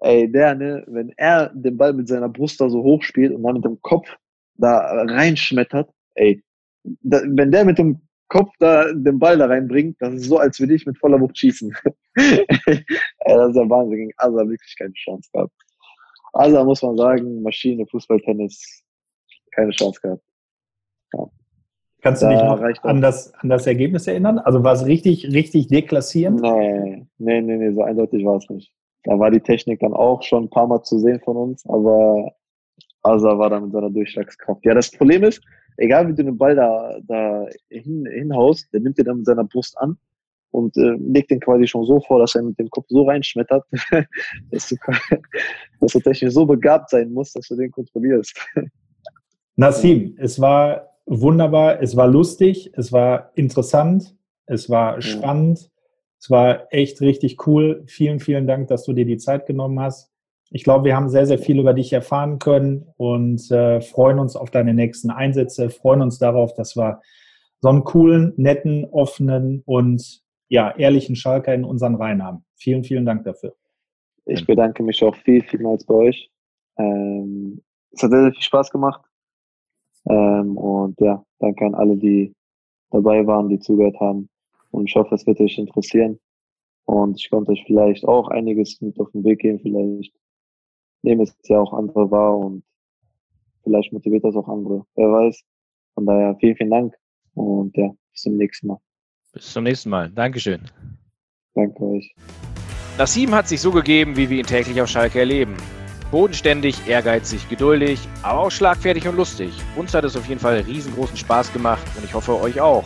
Ey, der, ne, wenn er den Ball mit seiner Brust da so hoch spielt und dann mit dem Kopf da reinschmettert, ey, da, wenn der mit dem Kopf da den Ball da reinbringt, das ist so, als würde ich mit voller Wucht schießen. ey, das ist ja Wahnsinn. Gegen Asa wirklich keine Chance gehabt. Asa muss man sagen, Maschine, Fußball, Tennis, keine Chance gehabt. Ja. Kannst du dich noch an das, an das Ergebnis erinnern? Also war es richtig, richtig deklassierend? Nee, nee, nee, nee, so eindeutig war es nicht. Da war die Technik dann auch schon ein paar Mal zu sehen von uns, aber Asa war dann mit seiner Durchschlagskraft. Ja, das Problem ist, egal wie du den Ball da, da hin, hinhaust, der nimmt den dann mit seiner Brust an und äh, legt den quasi schon so vor, dass er mit dem Kopf so reinschmettert, dass, du, dass du technisch so begabt sein musst, dass du den kontrollierst. Nassim, es war wunderbar, es war lustig, es war interessant, es war spannend. Es war echt richtig cool. Vielen, vielen Dank, dass du dir die Zeit genommen hast. Ich glaube, wir haben sehr, sehr viel über dich erfahren können und äh, freuen uns auf deine nächsten Einsätze, freuen uns darauf, dass wir so einen coolen, netten, offenen und ja, ehrlichen Schalker in unseren Reihen haben. Vielen, vielen Dank dafür. Ich bedanke mich auch viel, vielmals bei euch. Ähm, es hat sehr, sehr viel Spaß gemacht. Ähm, und ja, danke an alle, die dabei waren, die zugehört haben. Und ich hoffe, es wird euch interessieren. Und ich konnte euch vielleicht auch einiges mit auf den Weg geben. Vielleicht nehmen es ja auch andere wahr und vielleicht motiviert das auch andere. Wer weiß. Von daher vielen, vielen Dank und ja, bis zum nächsten Mal. Bis zum nächsten Mal. Dankeschön. Danke euch. Nassim hat sich so gegeben, wie wir ihn täglich auf Schalke erleben. Bodenständig, ehrgeizig, geduldig, aber auch schlagfertig und lustig. Uns hat es auf jeden Fall riesengroßen Spaß gemacht und ich hoffe euch auch.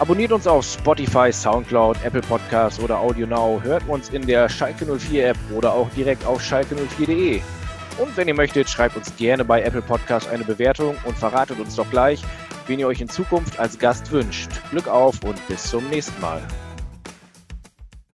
Abonniert uns auf Spotify, Soundcloud, Apple Podcasts oder AudioNow. Hört uns in der Schalke 04 App oder auch direkt auf schalke04.de. Und wenn ihr möchtet, schreibt uns gerne bei Apple Podcasts eine Bewertung und verratet uns doch gleich, wen ihr euch in Zukunft als Gast wünscht. Glück auf und bis zum nächsten Mal.